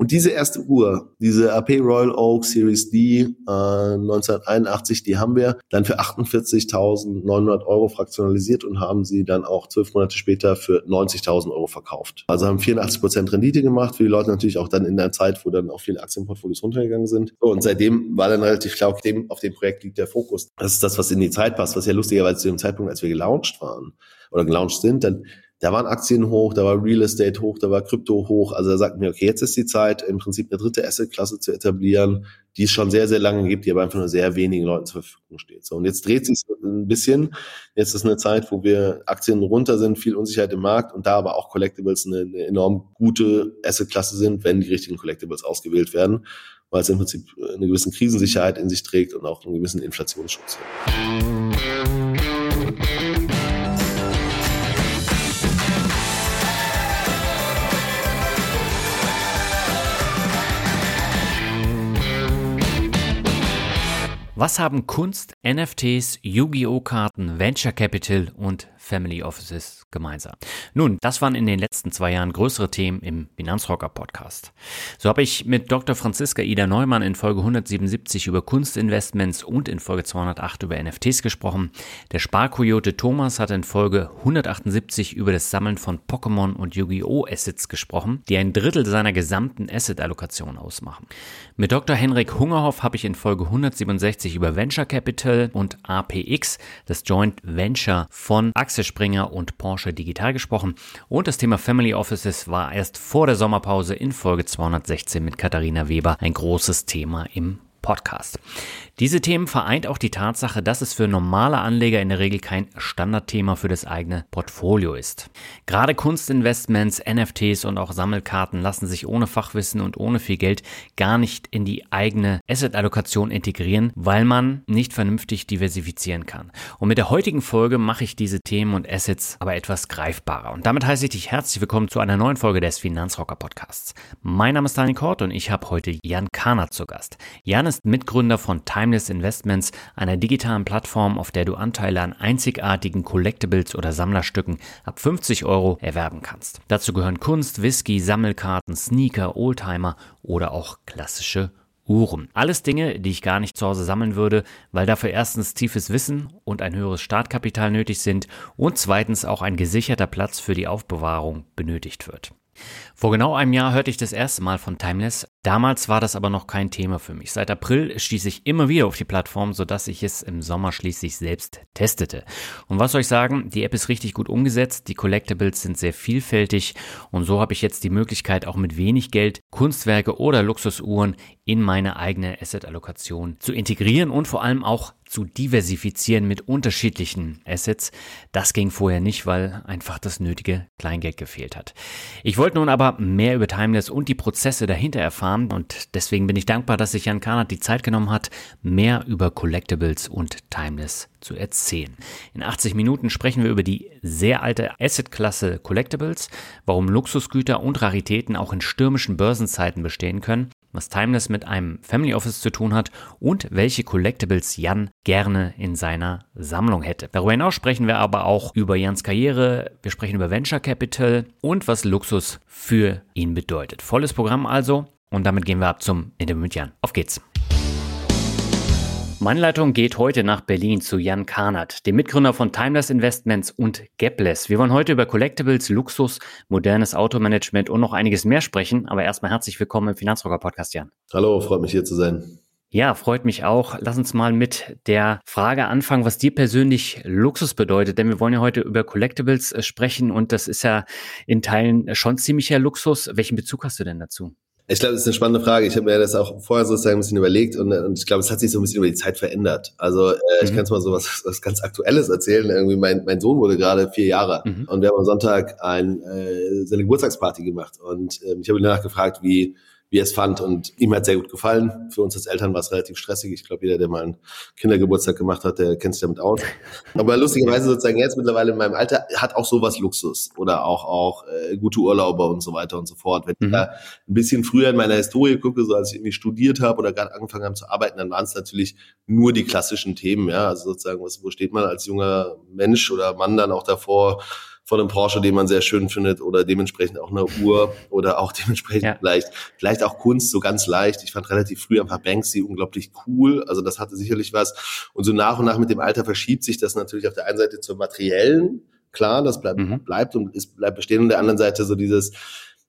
Und diese erste Uhr, diese AP Royal Oak Series D äh, 1981, die haben wir dann für 48.900 Euro fraktionalisiert und haben sie dann auch zwölf Monate später für 90.000 Euro verkauft. Also haben 84 Prozent Rendite gemacht für die Leute natürlich auch dann in der Zeit, wo dann auch viele Aktienportfolios runtergegangen sind. Und seitdem war dann relativ klar, auf dem, auf dem Projekt liegt der Fokus. Das ist das, was in die Zeit passt, was ja lustigerweise zu dem Zeitpunkt, als wir gelauncht waren oder gelauncht sind, dann da waren Aktien hoch, da war Real Estate hoch, da war Krypto hoch. Also da sagten wir, okay, jetzt ist die Zeit, im Prinzip eine dritte Assetklasse zu etablieren, die es schon sehr, sehr lange gibt, die aber einfach nur sehr wenigen Leuten zur Verfügung steht. So, und jetzt dreht sich ein bisschen. Jetzt ist eine Zeit, wo wir Aktien runter sind, viel Unsicherheit im Markt und da aber auch Collectibles eine, eine enorm gute Assetklasse sind, wenn die richtigen Collectibles ausgewählt werden, weil es im Prinzip eine gewisse Krisensicherheit in sich trägt und auch einen gewissen Inflationsschutz. Was haben Kunst, NFTs, Yu-Gi-Oh! Karten, Venture Capital und Family Offices gemeinsam. Nun, das waren in den letzten zwei Jahren größere Themen im Finanzrocker Podcast. So habe ich mit Dr. Franziska Ida Neumann in Folge 177 über Kunstinvestments und in Folge 208 über NFTs gesprochen. Der Sparkoyote Thomas hat in Folge 178 über das Sammeln von Pokémon und Yu-Gi-Oh! Assets gesprochen, die ein Drittel seiner gesamten Asset-Allokation ausmachen. Mit Dr. Henrik Hungerhoff habe ich in Folge 167 über Venture Capital und APX, das Joint Venture von Axel Axel Springer und Porsche Digital gesprochen und das Thema Family Offices war erst vor der Sommerpause in Folge 216 mit Katharina Weber ein großes Thema im Podcast. Diese Themen vereint auch die Tatsache, dass es für normale Anleger in der Regel kein Standardthema für das eigene Portfolio ist. Gerade Kunstinvestments, NFTs und auch Sammelkarten lassen sich ohne Fachwissen und ohne viel Geld gar nicht in die eigene Asset-Allokation integrieren, weil man nicht vernünftig diversifizieren kann. Und mit der heutigen Folge mache ich diese Themen und Assets aber etwas greifbarer. Und damit heiße ich dich herzlich willkommen zu einer neuen Folge des Finanzrocker Podcasts. Mein Name ist Daniel Kort und ich habe heute Jan Kahner zu Gast. Jan ist Mitgründer von Timeless Investments, einer digitalen Plattform, auf der du Anteile an einzigartigen Collectibles oder Sammlerstücken ab 50 Euro erwerben kannst. Dazu gehören Kunst, Whisky, Sammelkarten, Sneaker, Oldtimer oder auch klassische Uhren. Alles Dinge, die ich gar nicht zu Hause sammeln würde, weil dafür erstens tiefes Wissen und ein höheres Startkapital nötig sind und zweitens auch ein gesicherter Platz für die Aufbewahrung benötigt wird. Vor genau einem Jahr hörte ich das erste Mal von Timeless. Damals war das aber noch kein Thema für mich. Seit April stieß ich immer wieder auf die Plattform, sodass ich es im Sommer schließlich selbst testete. Und was soll ich sagen? Die App ist richtig gut umgesetzt, die Collectibles sind sehr vielfältig und so habe ich jetzt die Möglichkeit, auch mit wenig Geld Kunstwerke oder Luxusuhren in meine eigene Asset-Allokation zu integrieren und vor allem auch zu diversifizieren mit unterschiedlichen Assets. Das ging vorher nicht, weil einfach das nötige Kleingeld gefehlt hat. Ich wollte nun aber mehr über Timeless und die Prozesse dahinter erfahren und deswegen bin ich dankbar, dass sich Jan Karnat die Zeit genommen hat, mehr über Collectibles und Timeless zu erzählen. In 80 Minuten sprechen wir über die sehr alte Asset-Klasse Collectibles, warum Luxusgüter und Raritäten auch in stürmischen Börsenzeiten bestehen können was Timeless mit einem Family Office zu tun hat und welche Collectibles Jan gerne in seiner Sammlung hätte. Darüber hinaus sprechen wir aber auch über Jans Karriere, wir sprechen über Venture Capital und was Luxus für ihn bedeutet. Volles Programm also und damit gehen wir ab zum Interview mit Jan. Auf geht's! Meine Leitung geht heute nach Berlin zu Jan Karnert, dem Mitgründer von Timeless Investments und Gapless. Wir wollen heute über Collectibles, Luxus, modernes Automanagement und noch einiges mehr sprechen. Aber erstmal herzlich willkommen im Finanzrocker Podcast, Jan. Hallo, freut mich hier zu sein. Ja, freut mich auch. Lass uns mal mit der Frage anfangen, was dir persönlich Luxus bedeutet. Denn wir wollen ja heute über Collectibles äh, sprechen und das ist ja in Teilen schon ziemlicher Luxus. Welchen Bezug hast du denn dazu? Ich glaube, das ist eine spannende Frage. Ich habe mir das auch vorher sozusagen ein bisschen überlegt und, und ich glaube, es hat sich so ein bisschen über die Zeit verändert. Also äh, mhm. ich kann es mal so was, was ganz Aktuelles erzählen. Irgendwie mein, mein Sohn wurde gerade vier Jahre mhm. und wir haben am Sonntag ein, äh, seine Geburtstagsparty gemacht und äh, ich habe ihn danach gefragt, wie wie er es fand. Und ihm hat sehr gut gefallen. Für uns als Eltern war es relativ stressig. Ich glaube, jeder, der mal einen Kindergeburtstag gemacht hat, der kennt sich damit aus. Aber lustigerweise sozusagen jetzt mittlerweile in meinem Alter hat auch sowas Luxus oder auch, auch äh, gute Urlaube und so weiter und so fort. Wenn mhm. ich da ein bisschen früher in meiner Historie gucke, so als ich irgendwie studiert habe oder gerade angefangen habe zu arbeiten, dann waren es natürlich nur die klassischen Themen. Ja, also sozusagen, was, wo steht man als junger Mensch oder Mann dann auch davor? Von einem Porsche, den man sehr schön findet oder dementsprechend auch eine Uhr oder auch dementsprechend ja. vielleicht, vielleicht auch Kunst so ganz leicht. Ich fand relativ früh ein paar Banksy unglaublich cool. Also das hatte sicherlich was. Und so nach und nach mit dem Alter verschiebt sich das natürlich auf der einen Seite zur materiellen. Klar, das bleibt, mhm. bleibt und ist, bleibt bestehen. Und der anderen Seite so dieses,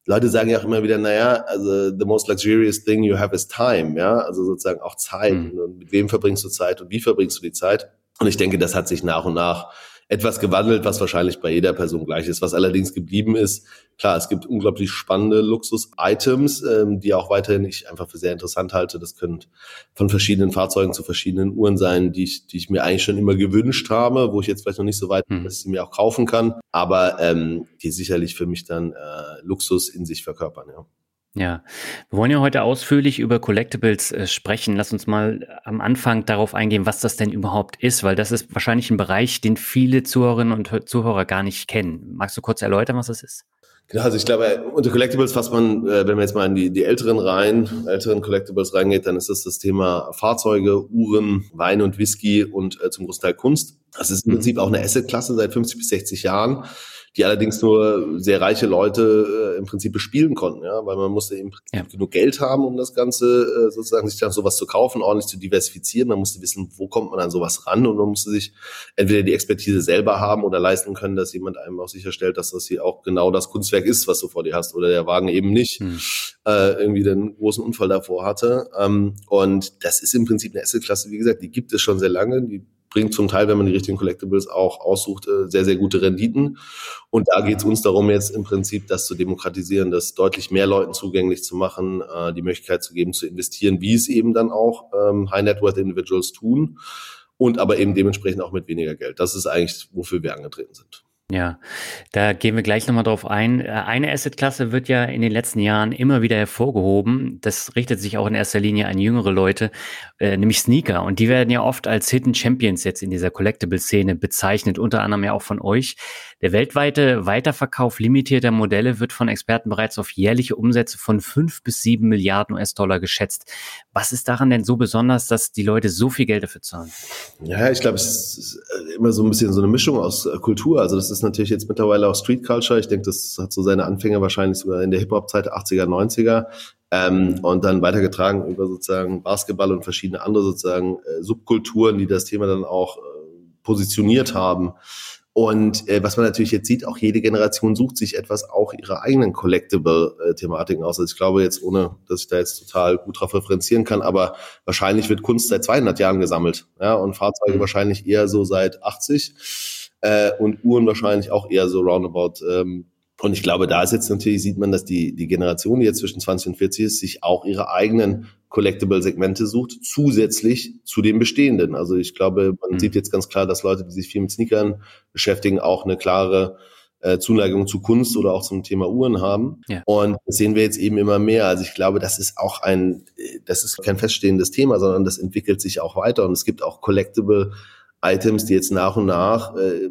Leute sagen ja auch immer wieder, naja, also the most luxurious thing you have is time, ja, also sozusagen auch Zeit. Mhm. Und mit wem verbringst du Zeit und wie verbringst du die Zeit? Und ich denke, das hat sich nach und nach etwas gewandelt, was wahrscheinlich bei jeder Person gleich ist. Was allerdings geblieben ist, klar, es gibt unglaublich spannende Luxus-Items, ähm, die auch weiterhin ich einfach für sehr interessant halte. Das können von verschiedenen Fahrzeugen zu verschiedenen Uhren sein, die ich, die ich mir eigentlich schon immer gewünscht habe, wo ich jetzt vielleicht noch nicht so weit bin, hm. dass ich sie mir auch kaufen kann, aber ähm, die sicherlich für mich dann äh, Luxus in sich verkörpern, ja. Ja, wir wollen ja heute ausführlich über Collectibles äh, sprechen. Lass uns mal am Anfang darauf eingehen, was das denn überhaupt ist, weil das ist wahrscheinlich ein Bereich, den viele Zuhörerinnen und Zuhörer gar nicht kennen. Magst du kurz erläutern, was das ist? Genau, also ich glaube, unter Collectibles fasst man, äh, wenn man jetzt mal in die, die älteren Reihen, älteren Collectibles reingeht, dann ist das das Thema Fahrzeuge, Uhren, Wein und Whisky und äh, zum Großteil Kunst. Das ist im mhm. Prinzip auch eine Assetklasse seit 50 bis 60 Jahren die allerdings nur sehr reiche Leute äh, im Prinzip bespielen konnten, ja, weil man musste im Prinzip ja. genug Geld haben, um das Ganze äh, sozusagen sich dann sowas zu kaufen, ordentlich zu diversifizieren. Man musste wissen, wo kommt man an sowas ran und man musste sich entweder die Expertise selber haben oder leisten können, dass jemand einem auch sicherstellt, dass das hier auch genau das Kunstwerk ist, was du vor dir hast oder der Wagen eben nicht hm. äh, irgendwie den großen Unfall davor hatte. Ähm, und das ist im Prinzip eine Assetklasse, wie gesagt, die gibt es schon sehr lange, die bringt zum Teil, wenn man die richtigen Collectibles auch aussucht, äh, sehr, sehr gute Renditen. Und da geht es uns darum, jetzt im Prinzip das zu demokratisieren, das deutlich mehr Leuten zugänglich zu machen, äh, die Möglichkeit zu geben, zu investieren, wie es eben dann auch ähm, High Net Worth Individuals tun und aber eben dementsprechend auch mit weniger Geld. Das ist eigentlich, wofür wir angetreten sind. Ja, da gehen wir gleich nochmal drauf ein. Äh, eine Assetklasse wird ja in den letzten Jahren immer wieder hervorgehoben. Das richtet sich auch in erster Linie an jüngere Leute, äh, nämlich Sneaker. Und die werden ja oft als Hidden Champions jetzt in dieser Collectible-Szene bezeichnet, unter anderem ja auch von euch. Der weltweite Weiterverkauf limitierter Modelle wird von Experten bereits auf jährliche Umsätze von fünf bis sieben Milliarden US-Dollar geschätzt. Was ist daran denn so besonders, dass die Leute so viel Geld dafür zahlen? Ja, ich glaube, es ist immer so ein bisschen so eine Mischung aus äh, Kultur. Also das ist natürlich jetzt mittlerweile auch Street Culture. Ich denke, das hat so seine Anfänge wahrscheinlich sogar in der Hip-Hop-Zeit 80er, 90er. Ähm, und dann weitergetragen über sozusagen Basketball und verschiedene andere sozusagen äh, Subkulturen, die das Thema dann auch äh, positioniert haben. Und äh, was man natürlich jetzt sieht, auch jede Generation sucht sich etwas auch ihre eigenen Collectible-Thematiken aus. Also ich glaube jetzt, ohne dass ich da jetzt total gut drauf referenzieren kann, aber wahrscheinlich wird Kunst seit 200 Jahren gesammelt ja, und Fahrzeuge mhm. wahrscheinlich eher so seit 80 äh, und Uhren wahrscheinlich auch eher so roundabout ähm, und ich glaube, da ist jetzt natürlich, sieht man, dass die, die Generation, die jetzt zwischen 20 und 40 ist, sich auch ihre eigenen Collectible-Segmente sucht, zusätzlich zu den bestehenden. Also ich glaube, man mhm. sieht jetzt ganz klar, dass Leute, die sich viel mit Sneakern beschäftigen, auch eine klare äh, Zuneigung zu Kunst oder auch zum Thema Uhren haben. Ja. Und das sehen wir jetzt eben immer mehr. Also ich glaube, das ist auch ein, das ist kein feststehendes Thema, sondern das entwickelt sich auch weiter. Und es gibt auch Collectible Items, die jetzt nach und nach äh,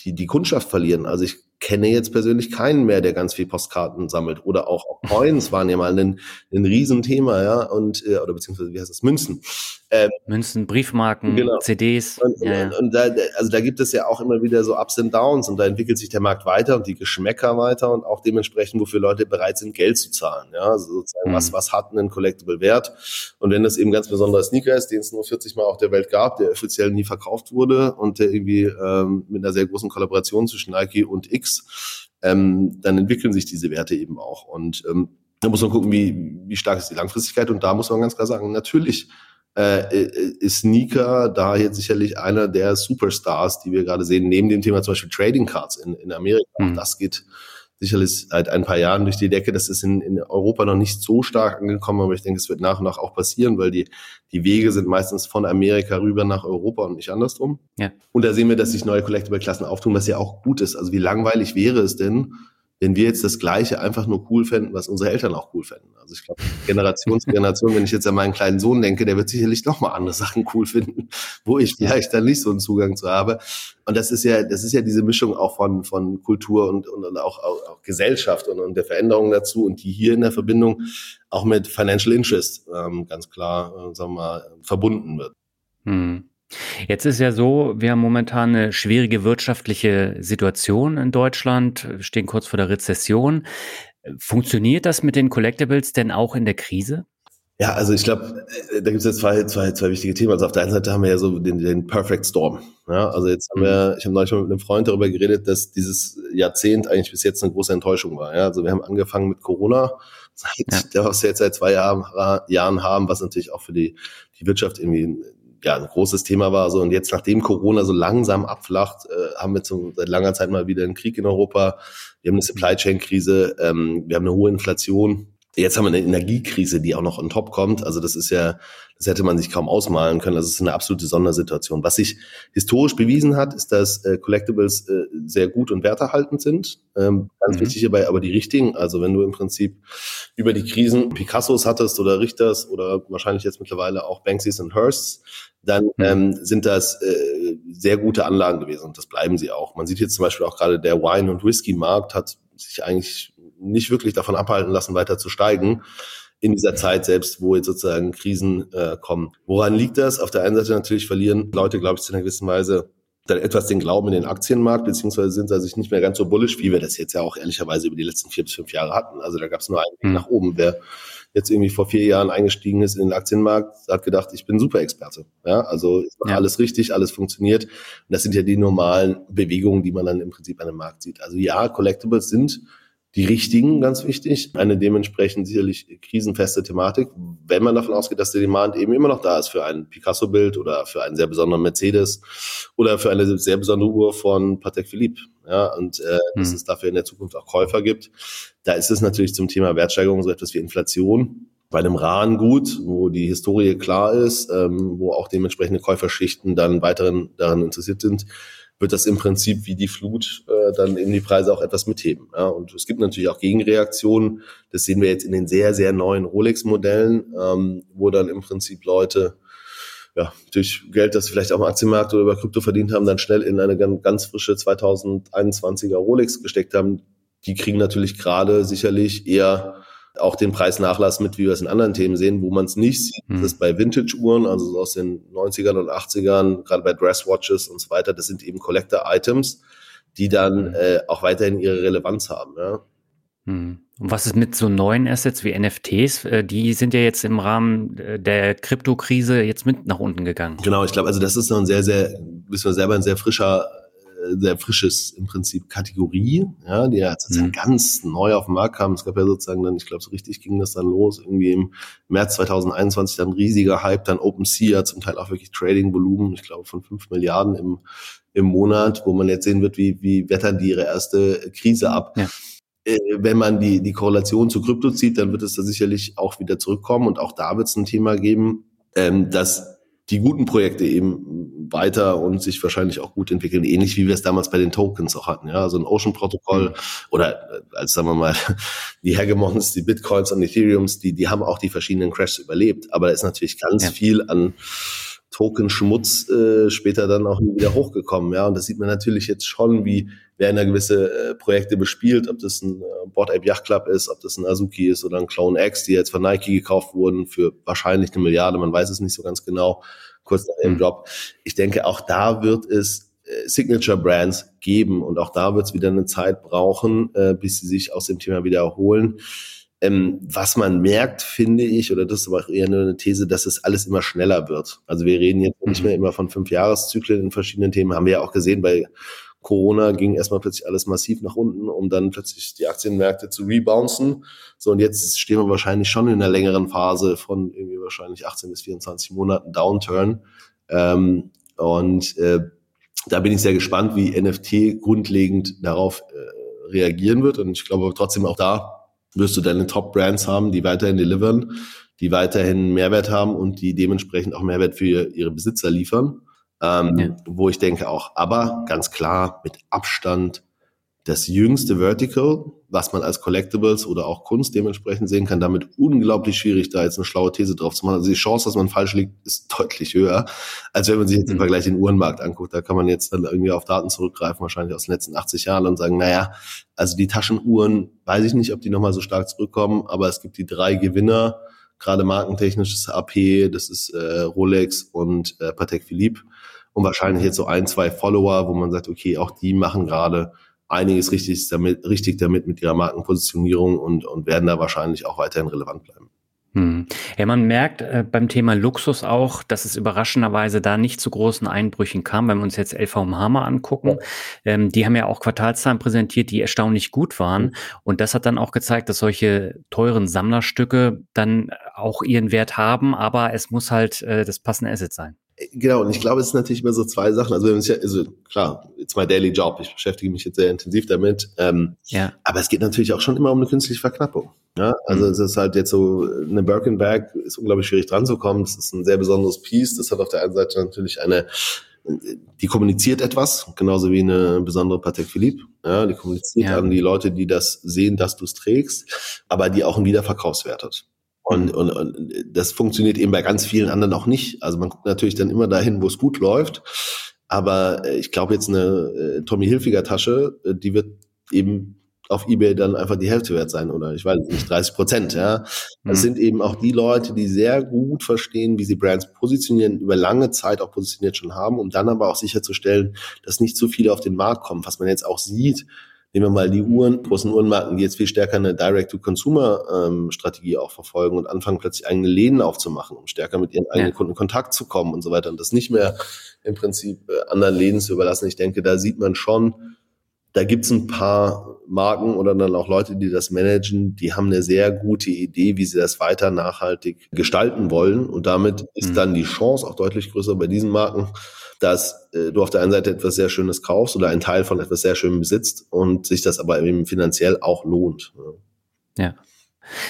die, die Kundschaft verlieren. Also ich kenne jetzt persönlich keinen mehr, der ganz viel Postkarten sammelt. Oder auch, Coins waren ja mal ein, ein Riesenthema, ja, und äh, oder beziehungsweise wie heißt das? Münzen. Ähm, Münzen, Briefmarken, genau. CDs. Und, ja, und, da, also da gibt es ja auch immer wieder so Ups und Downs und da entwickelt sich der Markt weiter und die Geschmäcker weiter und auch dementsprechend, wofür Leute bereit sind, Geld zu zahlen. Ja, also sozusagen, mhm. was, was hat ein Collectible Wert? Und wenn das eben ganz besonderer Sneaker ist, den es nur 40 Mal auf der Welt gab, der offiziell nie verkauft wurde und der irgendwie ähm, mit einer sehr großen Kollaboration zwischen Nike und X, ähm, dann entwickeln sich diese Werte eben auch. Und ähm, da muss man gucken, wie, wie stark ist die Langfristigkeit. Und da muss man ganz klar sagen, natürlich äh, ist Sneaker da jetzt sicherlich einer der Superstars, die wir gerade sehen, neben dem Thema zum Beispiel Trading Cards in, in Amerika. Mhm. Das geht sicherlich seit ein paar Jahren durch die Decke. Das ist in, in Europa noch nicht so stark angekommen, aber ich denke, es wird nach und nach auch passieren, weil die, die Wege sind meistens von Amerika rüber nach Europa und nicht andersrum. Ja. Und da sehen wir, dass sich neue Collectible-Klassen auftun, was ja auch gut ist. Also wie langweilig wäre es denn, wenn wir jetzt das Gleiche einfach nur cool fänden, was unsere Eltern auch cool fänden. Also ich glaube, Generation zu Generation, wenn ich jetzt an meinen kleinen Sohn denke, der wird sicherlich noch mal andere Sachen cool finden, wo ich vielleicht dann nicht so einen Zugang zu habe. Und das ist ja, das ist ja diese Mischung auch von, von Kultur und, und, und auch, auch, auch Gesellschaft und, und der Veränderung dazu und die hier in der Verbindung auch mit Financial Interest ähm, ganz klar, äh, sagen wir mal, verbunden wird. Hm. Jetzt ist ja so, wir haben momentan eine schwierige wirtschaftliche Situation in Deutschland, stehen kurz vor der Rezession. Funktioniert das mit den Collectibles denn auch in der Krise? Ja, also ich glaube, äh, da gibt es jetzt zwei, zwei, zwei wichtige Themen. Also auf der einen Seite haben wir ja so den, den Perfect Storm. Ja, also jetzt haben wir, ich habe neulich mal mit einem Freund darüber geredet, dass dieses Jahrzehnt eigentlich bis jetzt eine große Enttäuschung war. Ja, also wir haben angefangen mit Corona, seit, ja. was wir jetzt seit zwei Jahren, Jahren haben, was natürlich auch für die, die Wirtschaft irgendwie ja, ein großes Thema war. So, und jetzt, nachdem Corona so langsam abflacht, äh, haben wir zum, seit langer Zeit mal wieder einen Krieg in Europa. Wir haben eine Supply Chain Krise, ähm, wir haben eine hohe Inflation. Jetzt haben wir eine Energiekrise, die auch noch on top kommt. Also das ist ja, das hätte man sich kaum ausmalen können. Das ist eine absolute Sondersituation. Was sich historisch bewiesen hat, ist, dass äh, Collectibles äh, sehr gut und werterhaltend sind. Ähm, ganz mhm. wichtig hierbei aber die richtigen. Also wenn du im Prinzip über die Krisen Picassos hattest oder Richters oder wahrscheinlich jetzt mittlerweile auch Banksys und Hearsts, dann mhm. ähm, sind das äh, sehr gute Anlagen gewesen und das bleiben sie auch. Man sieht jetzt zum Beispiel auch gerade der Wine- und Whisky-Markt hat sich eigentlich nicht wirklich davon abhalten lassen, weiter zu steigen in dieser Zeit selbst, wo jetzt sozusagen Krisen äh, kommen. Woran liegt das? Auf der einen Seite natürlich verlieren Leute, glaube ich, zu einer gewissen Weise dann etwas den Glauben in den Aktienmarkt, beziehungsweise sind sie sich nicht mehr ganz so bullish, wie wir das jetzt ja auch ehrlicherweise über die letzten vier bis fünf Jahre hatten. Also da gab es nur einen Weg mhm. nach oben. Wer jetzt irgendwie vor vier Jahren eingestiegen ist in den Aktienmarkt, hat gedacht, ich bin Super-Experte. Ja, also ich mache ja. alles richtig, alles funktioniert. Und das sind ja die normalen Bewegungen, die man dann im Prinzip an dem Markt sieht. Also ja, Collectibles sind die richtigen, ganz wichtig. Eine dementsprechend sicherlich krisenfeste Thematik, wenn man davon ausgeht, dass der Demand eben immer noch da ist für ein Picasso-Bild oder für einen sehr besonderen Mercedes oder für eine sehr besondere Uhr von Patek Philippe. Ja, und äh, hm. dass es dafür in der Zukunft auch Käufer gibt. Da ist es natürlich zum Thema Wertsteigerung so etwas wie Inflation bei einem Rahn gut, wo die Historie klar ist, ähm, wo auch dementsprechende Käuferschichten dann weiterhin daran interessiert sind, wird das im Prinzip wie die Flut äh, dann eben die Preise auch etwas mitheben. Ja? Und es gibt natürlich auch Gegenreaktionen. Das sehen wir jetzt in den sehr, sehr neuen Rolex-Modellen, ähm, wo dann im Prinzip Leute ja, durch Geld, das sie vielleicht auch im Aktienmarkt oder über Krypto verdient haben, dann schnell in eine ganz frische 2021er Rolex gesteckt haben. Die kriegen natürlich gerade sicherlich eher auch den Preisnachlass mit, wie wir es in anderen Themen sehen, wo man es nicht sieht. Das ist bei Vintage-Uhren, also so aus den 90ern und 80ern, gerade bei Dresswatches und so weiter, das sind eben Collector-Items, die dann hm. äh, auch weiterhin ihre Relevanz haben. Ja. Hm. Und was ist mit so neuen Assets wie NFTs? Äh, die sind ja jetzt im Rahmen äh, der Kryptokrise jetzt mit nach unten gegangen. Genau, ich glaube, also das ist noch ein sehr, sehr, wissen wir selber, ein sehr frischer sehr frisches im Prinzip Kategorie, ja, die ja mhm. ganz neu auf den Markt kam. Es gab ja sozusagen dann, ich glaube, so richtig ging das dann los, irgendwie im März 2021 dann riesiger Hype, dann OpenSea, zum Teil auch wirklich Trading-Volumen, ich glaube, von fünf Milliarden im, im Monat, wo man jetzt sehen wird, wie, wie wettern die ihre erste Krise ab. Ja äh, wenn man die, die Korrelation zu Krypto zieht, dann wird es da sicherlich auch wieder zurückkommen und auch da wird es ein Thema geben, ähm, dass die guten Projekte eben weiter und sich wahrscheinlich auch gut entwickeln, ähnlich wie wir es damals bei den Tokens auch hatten. Ja, so ein Ocean-Protokoll mhm. oder äh, als sagen wir mal die Hegemons, die Bitcoins und Ethereums, die die haben auch die verschiedenen Crashs überlebt. Aber da ist natürlich ganz ja. viel an Token-Schmutz äh, später dann auch wieder hochgekommen. Ja, und das sieht man natürlich jetzt schon, wie werden da gewisse äh, Projekte bespielt, ob das ein äh, Board Ape Yacht Club ist, ob das ein Azuki ist oder ein Clone X, die jetzt von Nike gekauft wurden für wahrscheinlich eine Milliarde, man weiß es nicht so ganz genau, kurz nach dem mhm. Job. Ich denke, auch da wird es äh, Signature Brands geben und auch da wird es wieder eine Zeit brauchen, äh, bis sie sich aus dem Thema wieder erholen. Ähm, was man merkt, finde ich, oder das ist aber eher nur eine These, dass es alles immer schneller wird. Also wir reden jetzt nicht mhm. mehr immer von fünf Jahreszyklen in verschiedenen Themen, haben wir ja auch gesehen bei Corona ging erstmal plötzlich alles massiv nach unten, um dann plötzlich die Aktienmärkte zu rebouncen. So, und jetzt stehen wir wahrscheinlich schon in einer längeren Phase von irgendwie wahrscheinlich 18 bis 24 Monaten Downturn. Ähm, und äh, da bin ich sehr gespannt, wie NFT grundlegend darauf äh, reagieren wird. Und ich glaube trotzdem auch da wirst du deine Top-Brands haben, die weiterhin delivern, die weiterhin Mehrwert haben und die dementsprechend auch Mehrwert für ihre Besitzer liefern. Ähm, ja. Wo ich denke auch, aber ganz klar mit Abstand das jüngste Vertical, was man als Collectibles oder auch Kunst dementsprechend sehen kann, damit unglaublich schwierig, da jetzt eine schlaue These drauf zu machen. Also die Chance, dass man falsch liegt, ist deutlich höher, als wenn man sich jetzt im mhm. Vergleich den Uhrenmarkt anguckt. Da kann man jetzt dann irgendwie auf Daten zurückgreifen, wahrscheinlich aus den letzten 80 Jahren und sagen, naja, also die Taschenuhren, weiß ich nicht, ob die nochmal so stark zurückkommen, aber es gibt die drei Gewinner, gerade markentechnisch ist AP, das ist äh, Rolex und äh, Patek Philippe und wahrscheinlich jetzt so ein, zwei Follower, wo man sagt, okay, auch die machen gerade einiges richtig damit, richtig damit mit ihrer Markenpositionierung und, und werden da wahrscheinlich auch weiterhin relevant bleiben. Hm. Ja, man merkt äh, beim Thema Luxus auch, dass es überraschenderweise da nicht zu großen Einbrüchen kam. Wenn wir uns jetzt LVM Hammer angucken, ähm, die haben ja auch Quartalszahlen präsentiert, die erstaunlich gut waren. Mhm. Und das hat dann auch gezeigt, dass solche teuren Sammlerstücke dann auch ihren Wert haben, aber es muss halt äh, das passende Asset sein. Genau, und ich glaube, es sind natürlich immer so zwei Sachen. Also, ja, also klar, it's my daily job. Ich beschäftige mich jetzt sehr intensiv damit. Ähm, ja. Aber es geht natürlich auch schon immer um eine künstliche Verknappung. Ja, also mhm. es ist halt jetzt so, eine Birkenberg ist unglaublich schwierig dran zu kommen. Das ist ein sehr besonderes Piece. Das hat auf der einen Seite natürlich eine, die kommuniziert etwas, genauso wie eine besondere Patek Philippe. Ja, die kommuniziert ja. an die Leute, die das sehen, dass du es trägst, aber die auch einen Wiederverkaufswert hat. Und, und, und das funktioniert eben bei ganz vielen anderen auch nicht. Also man guckt natürlich dann immer dahin, wo es gut läuft. Aber äh, ich glaube jetzt eine äh, Tommy Hilfiger Tasche, äh, die wird eben auf eBay dann einfach die Hälfte wert sein oder ich weiß nicht, 30 Prozent, ja. Das mhm. sind eben auch die Leute, die sehr gut verstehen, wie sie Brands positionieren, über lange Zeit auch positioniert schon haben, um dann aber auch sicherzustellen, dass nicht zu viele auf den Markt kommen, was man jetzt auch sieht, Nehmen wir mal die Uhren, großen Uhrenmarken, die jetzt viel stärker eine Direct-to-Consumer-Strategie ähm, auch verfolgen und anfangen plötzlich eigene Läden aufzumachen, um stärker mit ihren eigenen ja. Kunden in Kontakt zu kommen und so weiter und das nicht mehr im Prinzip äh, anderen Läden zu überlassen. Ich denke, da sieht man schon, da gibt's ein paar Marken oder dann auch Leute, die das managen, die haben eine sehr gute Idee, wie sie das weiter nachhaltig gestalten wollen. Und damit ist mhm. dann die Chance auch deutlich größer bei diesen Marken, dass äh, du auf der einen Seite etwas sehr Schönes kaufst oder einen Teil von etwas sehr Schönem besitzt und sich das aber eben finanziell auch lohnt. Ja.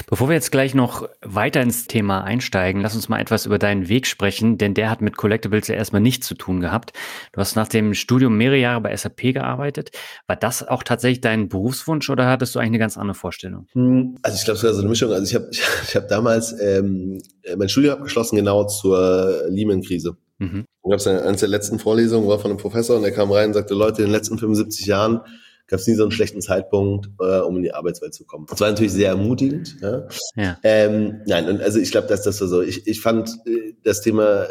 Bevor wir jetzt gleich noch weiter ins Thema einsteigen, lass uns mal etwas über deinen Weg sprechen, denn der hat mit Collectibles ja erstmal nichts zu tun gehabt. Du hast nach dem Studium mehrere Jahre bei SAP gearbeitet. War das auch tatsächlich dein Berufswunsch oder hattest du eigentlich eine ganz andere Vorstellung? Hm, also ich glaube, es war so eine Mischung. Also ich habe ich hab damals ähm, mein Studium abgeschlossen genau zur Lehman-Krise. Mhm. Gab es eine, eine der letzten Vorlesungen, war von einem Professor und der kam rein und sagte, Leute, in den letzten 75 Jahren gab es nie so einen schlechten Zeitpunkt, äh, um in die Arbeitswelt zu kommen. Das war natürlich sehr ermutigend. Ja. ja. Ähm, nein, und also ich glaube, dass das war so. Ich, ich fand äh, das Thema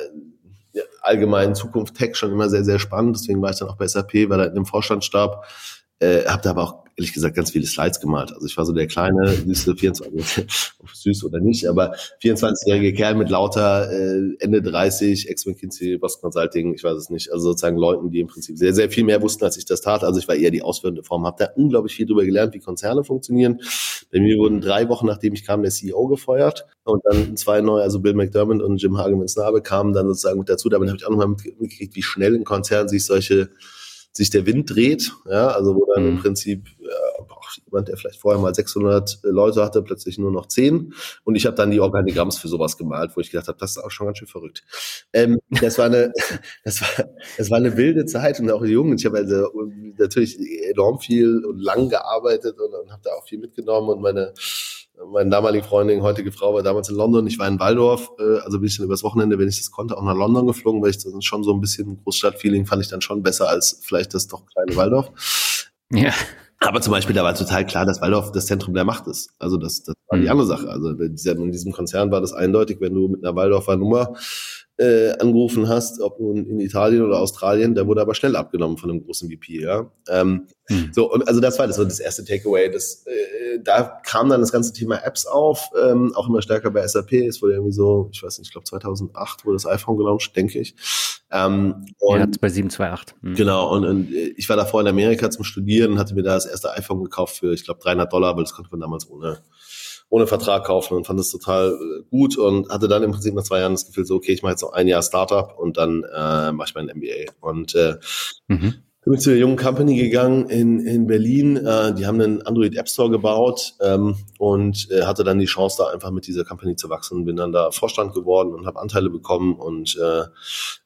ja, allgemein Zukunft Tech schon immer sehr, sehr spannend. Deswegen war ich dann auch bei SAP, weil er in dem Vorstandsstab äh, habe da aber auch ehrlich gesagt ganz viele Slides gemalt. Also ich war so der kleine, süße 24, süß oder nicht, aber 24-jährige Kerl mit lauter äh, Ende 30, Ex-McKinsey, Boston Consulting, ich weiß es nicht. Also sozusagen Leuten, die im Prinzip sehr, sehr viel mehr wussten, als ich das tat. Also ich war eher die ausführende Form, habe da unglaublich viel drüber gelernt, wie Konzerne funktionieren. Bei mir wurden drei Wochen, nachdem ich kam, der CEO gefeuert und dann zwei neue, also Bill McDermott und Jim Hagemans Nabe kamen dann sozusagen mit dazu. Damit habe ich auch nochmal mitgekriegt, wie schnell in Konzernen sich solche sich der Wind dreht, ja, also wo dann mhm. im Prinzip ja, jemand, der vielleicht vorher mal 600 Leute hatte, plötzlich nur noch 10 und ich habe dann die Organigramms für sowas gemalt, wo ich gedacht habe, das ist auch schon ganz schön verrückt. Ähm, das war eine, das war, das war eine wilde Zeit und auch jung. Ich habe also natürlich enorm viel und lang gearbeitet und, und habe da auch viel mitgenommen und meine meine damalige Freundin, heutige Frau, war damals in London. Ich war in Waldorf, äh, also bin ich dann übers Wochenende, wenn ich das konnte, auch nach London geflogen, weil ich das schon so ein bisschen Großstadtfeeling fand ich dann schon besser als vielleicht das doch kleine Waldorf. Ja. Aber zum Beispiel, da war total klar, dass Waldorf das Zentrum der Macht ist. Also das, das war die mhm. andere Sache. Also in diesem Konzern war das eindeutig, wenn du mit einer Waldorfer Nummer äh, angerufen hast, ob nun in Italien oder Australien, der wurde aber schnell abgenommen von einem großen VP, ja. Ähm, hm. So, und also das war das, war das erste Takeaway. Das, äh, da kam dann das ganze Thema Apps auf, ähm, auch immer stärker bei SAP. Es wurde irgendwie so, ich weiß nicht, ich glaube 2008 wurde das iPhone gelauncht, denke ich. Ähm, und, ja, bei 728. Hm. Genau, und, und ich war davor in Amerika zum Studieren und hatte mir da das erste iPhone gekauft für, ich glaube, 300 Dollar, weil das konnte man damals ohne ohne Vertrag kaufen und fand es total äh, gut und hatte dann im Prinzip nach zwei Jahren das Gefühl so, okay, ich mache jetzt noch ein Jahr Startup und dann äh, mache ich mein MBA. Und äh, mhm. bin zu einer jungen Company gegangen in, in Berlin. Äh, die haben einen Android App Store gebaut ähm, und äh, hatte dann die Chance, da einfach mit dieser Company zu wachsen. Bin dann da Vorstand geworden und habe Anteile bekommen und äh,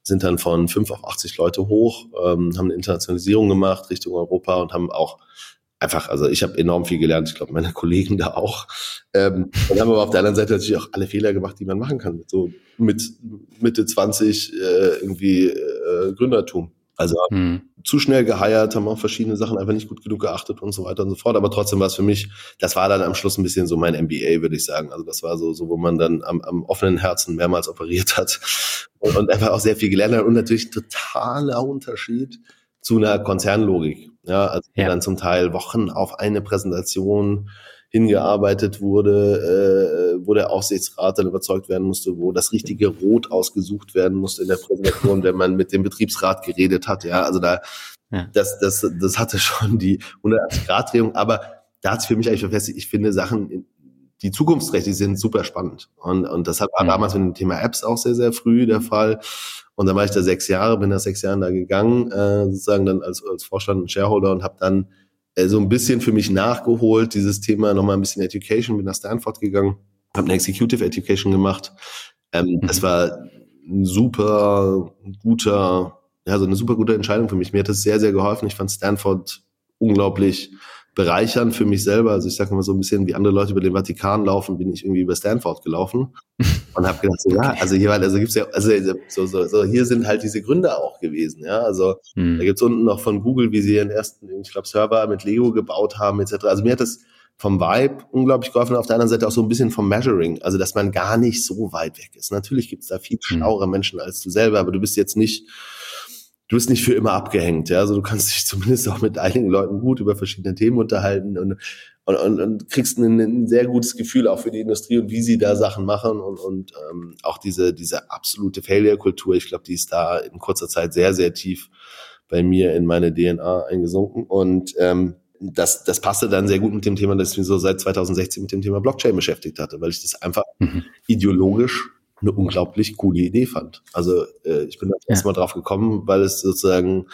sind dann von fünf auf 80 Leute hoch, ähm, haben eine Internationalisierung gemacht Richtung Europa und haben auch einfach, also ich habe enorm viel gelernt, ich glaube meine Kollegen da auch. Ähm, und haben aber auf der anderen Seite natürlich auch alle Fehler gemacht, die man machen kann. So mit Mitte 20 äh, irgendwie äh, Gründertum. Also hm. zu schnell geheiert, haben auch verschiedene Sachen einfach nicht gut genug geachtet und so weiter und so fort. Aber trotzdem war es für mich, das war dann am Schluss ein bisschen so mein MBA, würde ich sagen. Also das war so, so wo man dann am, am offenen Herzen mehrmals operiert hat und, und einfach auch sehr viel gelernt hat. Und natürlich totaler Unterschied zu einer Konzernlogik. Ja, also ja. dann zum Teil Wochen auf eine Präsentation hingearbeitet wurde, äh, wo der Aufsichtsrat dann überzeugt werden musste, wo das richtige Rot ausgesucht werden musste in der Präsentation, wenn man mit dem Betriebsrat geredet hat. Ja, also da, ja. das, das, das hatte schon die 180-Grad-Drehung, aber da hat sich für mich eigentlich verfestigt, ich finde Sachen, die zukunftsträchtig sind, super spannend. Und, und das war mhm. damals mit dem Thema Apps auch sehr, sehr früh der Fall. Und dann war ich da sechs Jahre, bin da sechs Jahren da gegangen, äh, sozusagen dann als, als Vorstand und Shareholder und habe dann äh, so ein bisschen für mich nachgeholt, dieses Thema nochmal ein bisschen Education, bin nach Stanford gegangen, habe eine Executive Education gemacht. Ähm, mhm. Das war ein super guter, ja, so eine super gute Entscheidung für mich. Mir hat das sehr, sehr geholfen. Ich fand Stanford unglaublich bereichern für mich selber. Also ich sage mal so ein bisschen, wie andere Leute über den Vatikan laufen, bin ich irgendwie über Stanford gelaufen und habe gedacht, so, ja, also hier, also gibt's ja, also so, so, so, hier sind halt diese Gründe auch gewesen, ja. Also hm. da gibt's unten noch von Google, wie sie ihren ersten, ich glaube, Server mit Lego gebaut haben, etc. Also mir hat das vom Vibe unglaublich geholfen, auf der anderen Seite auch so ein bisschen vom Measuring, also dass man gar nicht so weit weg ist. Natürlich gibt's da viel hm. schlauere Menschen als du selber, aber du bist jetzt nicht du bist nicht für immer abgehängt. Ja? Also du kannst dich zumindest auch mit einigen Leuten gut über verschiedene Themen unterhalten und, und, und, und kriegst ein, ein, sehr gutes Gefühl auch für die Industrie und wie sie da Sachen machen und, und ähm, auch diese, diese absolute Failure-Kultur, ich glaube, die ist da in kurzer Zeit sehr, sehr tief bei mir in meine DNA eingesunken und ähm, das, das passte dann sehr gut mit dem Thema, dass ich mich so seit 2016 mit dem Thema Blockchain beschäftigt hatte, weil ich das einfach mhm. ideologisch eine unglaublich coole Idee fand. Also äh, ich bin da ja. erstmal drauf gekommen, weil es sozusagen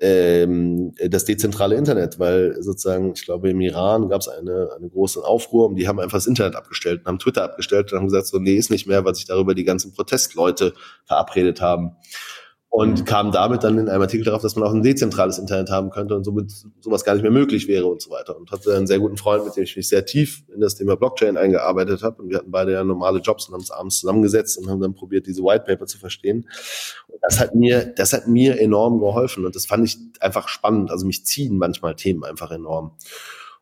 ähm, das dezentrale Internet, weil sozusagen, ich glaube, im Iran gab es eine, eine große Aufruhr und die haben einfach das Internet abgestellt und haben Twitter abgestellt und haben gesagt, so, nee, ist nicht mehr, weil sich darüber die ganzen Protestleute verabredet haben und mhm. kam damit dann in einem Artikel darauf, dass man auch ein dezentrales Internet haben könnte und somit sowas gar nicht mehr möglich wäre und so weiter. Und hatte einen sehr guten Freund, mit dem ich mich sehr tief in das Thema Blockchain eingearbeitet habe. Und wir hatten beide ja normale Jobs und haben uns abends zusammengesetzt und haben dann probiert, diese White Paper zu verstehen. Und das hat mir, das hat mir enorm geholfen und das fand ich einfach spannend. Also mich ziehen manchmal Themen einfach enorm.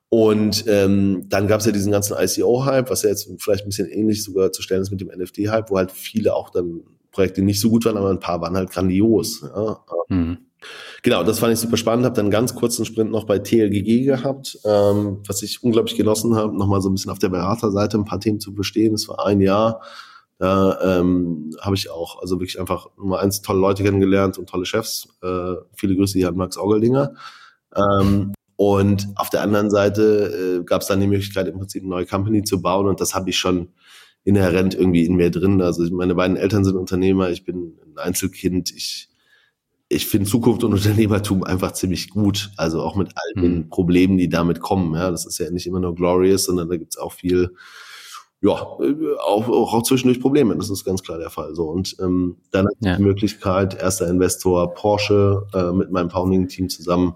Und ähm, dann gab es ja diesen ganzen ICO-Hype, was ja jetzt vielleicht ein bisschen ähnlich sogar zu stellen ist mit dem NFT-Hype, wo halt viele auch dann Projekte nicht so gut waren, aber ein paar waren halt grandios. Ja. Mhm. Genau, das fand ich super spannend. Habe dann einen ganz kurzen Sprint noch bei TLGG gehabt, ähm, was ich unglaublich genossen habe, nochmal so ein bisschen auf der Beraterseite ein paar Themen zu verstehen. Das war ein Jahr. Da ähm, habe ich auch also wirklich einfach Nummer eins tolle Leute kennengelernt und tolle Chefs. Äh, viele Grüße hier an Max Orgeldinger. Ähm, und auf der anderen Seite äh, gab es dann die Möglichkeit, im Prinzip eine neue Company zu bauen. Und das habe ich schon inhärent irgendwie in mir drin. Also meine beiden Eltern sind Unternehmer, ich bin ein Einzelkind, ich ich finde Zukunft und Unternehmertum einfach ziemlich gut. Also auch mit all den mhm. Problemen, die damit kommen. Ja, das ist ja nicht immer nur glorious, sondern da gibt's auch viel, ja, auch, auch, auch zwischendurch Probleme. Das ist ganz klar der Fall. So und ähm, dann ja. die Möglichkeit, erster Investor Porsche äh, mit meinem Founding-Team zusammen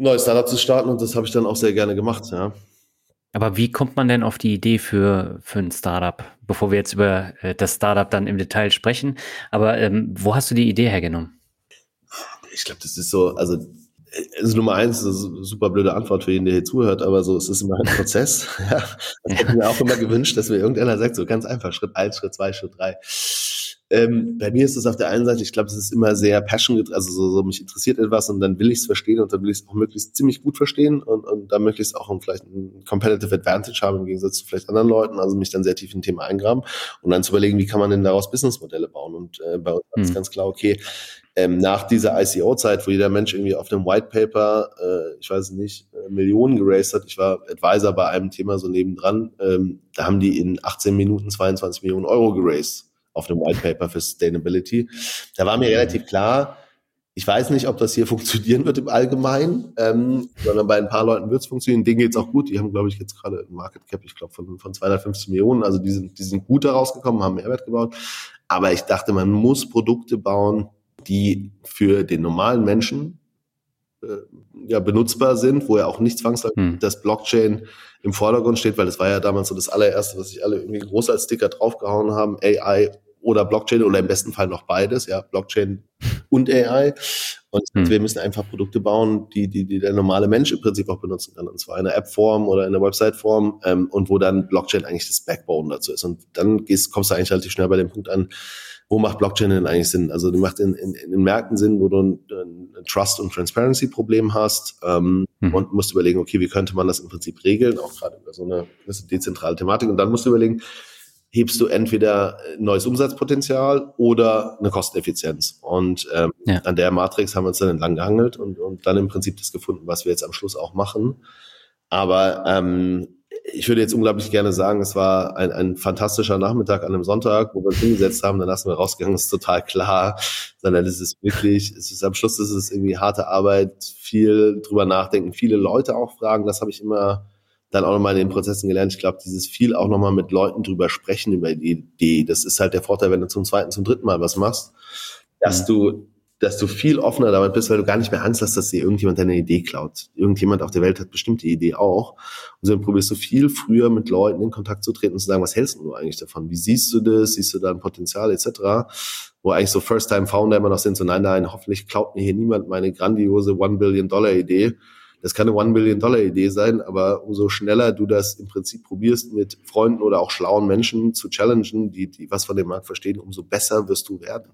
neues Startup zu starten und das habe ich dann auch sehr gerne gemacht. Ja. Aber wie kommt man denn auf die Idee für, für ein Startup, bevor wir jetzt über äh, das Startup dann im Detail sprechen? Aber ähm, wo hast du die Idee hergenommen? Ich glaube, das ist so, also also Nummer eins, das ist eine super blöde Antwort für jeden, der hier zuhört, aber so, es ist immer ein Prozess. ja. Das hätte ich mir auch immer gewünscht, dass mir irgendeiner sagt, so ganz einfach, Schritt eins, Schritt zwei, Schritt drei. Ähm, bei mir ist es auf der einen Seite, ich glaube, es ist immer sehr passion, also so, so mich interessiert etwas und dann will ich es verstehen und dann will ich es auch möglichst ziemlich gut verstehen und, und dann möglichst auch ein, vielleicht ein Competitive Advantage haben im Gegensatz zu vielleicht anderen Leuten, also mich dann sehr tief in ein Thema eingraben und dann zu überlegen, wie kann man denn daraus Businessmodelle bauen und äh, bei uns mhm. ist hm. ganz klar, okay, ähm, nach dieser ICO-Zeit, wo jeder Mensch irgendwie auf dem White Paper, äh, ich weiß nicht, äh, Millionen geraced hat, ich war Advisor bei einem Thema so nebendran, ähm, da haben die in 18 Minuten 22 Millionen Euro geraced auf dem White Paper für Sustainability. Da war mir mhm. relativ klar, ich weiß nicht, ob das hier funktionieren wird im Allgemeinen, ähm, sondern bei ein paar Leuten wird es funktionieren. Denen geht's auch gut. Die haben, glaube ich, jetzt gerade ein Market Cap, ich glaube, von, von 250 Millionen. Also die sind, die sind gut daraus gekommen, haben Mehrwert gebaut. Aber ich dachte, man muss Produkte bauen, die für den normalen Menschen äh, ja, benutzbar sind, wo ja auch nicht zwangsläufig hm. das Blockchain im Vordergrund steht, weil das war ja damals so das allererste, was sich alle irgendwie groß als Sticker draufgehauen haben, AI oder Blockchain oder im besten Fall noch beides, ja, Blockchain und AI. Und hm. wir müssen einfach Produkte bauen, die, die, die der normale Mensch im Prinzip auch benutzen kann. Und zwar in der App-Form oder in der Website-Form ähm, und wo dann Blockchain eigentlich das Backbone dazu ist. Und dann gehst, kommst du eigentlich relativ schnell bei dem Punkt an, wo macht Blockchain denn eigentlich Sinn? Also die macht in, in, in den Märkten Sinn, wo du ein, ein Trust- und Transparency-Problem hast ähm, mhm. und musst überlegen, okay, wie könnte man das im Prinzip regeln, auch gerade über so eine gewisse dezentrale Thematik. Und dann musst du überlegen, hebst du entweder neues Umsatzpotenzial oder eine Kosteneffizienz. Und ähm, ja. an der Matrix haben wir uns dann entlang gehangelt und, und dann im Prinzip das gefunden, was wir jetzt am Schluss auch machen. Aber ähm, ich würde jetzt unglaublich gerne sagen, es war ein, ein fantastischer Nachmittag an einem Sonntag, wo wir uns hingesetzt haben, danach sind wir rausgegangen, ist total klar, sondern es ist wirklich, es ist am Schluss ist es irgendwie harte Arbeit, viel drüber nachdenken, viele Leute auch fragen, das habe ich immer dann auch nochmal in den Prozessen gelernt. Ich glaube, dieses viel auch nochmal mit Leuten drüber sprechen über die Idee, das ist halt der Vorteil, wenn du zum zweiten, zum dritten Mal was machst, dass du dass du viel offener damit bist, weil du gar nicht mehr Angst hast, dass dir irgendjemand deine Idee klaut. Irgendjemand auf der Welt hat bestimmt die Idee auch. Und dann probierst du viel früher mit Leuten in Kontakt zu treten und zu sagen, was hältst du eigentlich davon? Wie siehst du das? Siehst du da ein Potenzial etc.? Wo eigentlich so First-Time-Founder immer noch sind, so nein, nein, hoffentlich klaut mir hier niemand meine grandiose One-Billion-Dollar-Idee das kann eine One-Billion-Dollar-Idee sein, aber umso schneller du das im Prinzip probierst, mit Freunden oder auch schlauen Menschen zu challengen, die, die was von dem Markt verstehen, umso besser wirst du werden.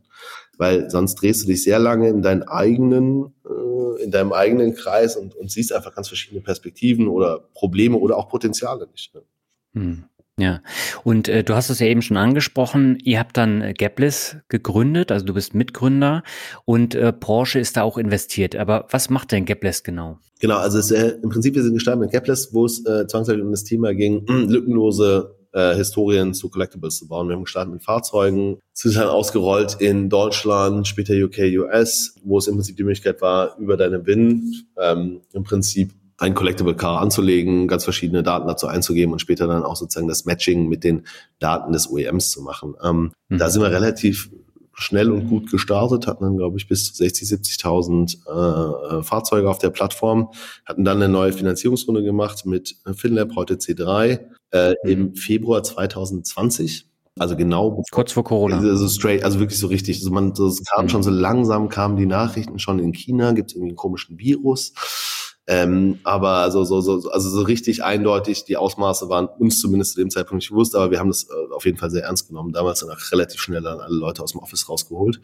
Weil sonst drehst du dich sehr lange in deinen eigenen, äh, in deinem eigenen Kreis und, und siehst einfach ganz verschiedene Perspektiven oder Probleme oder auch Potenziale nicht. Ne? Hm. Ja, und äh, du hast es ja eben schon angesprochen, ihr habt dann äh, Gapless gegründet, also du bist Mitgründer und äh, Porsche ist da auch investiert. Aber was macht denn Gapless genau? Genau, also es, äh, im Prinzip wir sind gestartet mit Gapless, wo es äh, zwangsläufig um das Thema ging, lückenlose äh, Historien zu Collectibles zu bauen. Wir haben gestartet mit Fahrzeugen, sind dann ausgerollt in Deutschland, später UK, US, wo es im Prinzip die Möglichkeit war, über deine BIN ähm, im Prinzip ein Collectible Car anzulegen, ganz verschiedene Daten dazu einzugeben und später dann auch sozusagen das Matching mit den Daten des OEMs zu machen. Ähm, mhm. Da sind wir relativ schnell und gut gestartet, hatten dann, glaube ich, bis zu 60, 70.000 äh, Fahrzeuge auf der Plattform, hatten dann eine neue Finanzierungsrunde gemacht mit FinLab, heute C3, äh, mhm. im Februar 2020. Also genau kurz vor Corona. Also straight, also wirklich so richtig. Also man, das kam mhm. schon so langsam, kamen die Nachrichten schon in China, gibt es irgendwie einen komischen Virus. Ähm, aber so, so, so, also so richtig eindeutig, die Ausmaße waren uns zumindest zu dem Zeitpunkt nicht bewusst, aber wir haben das äh, auf jeden Fall sehr ernst genommen. Damals dann auch relativ schnell dann alle Leute aus dem Office rausgeholt.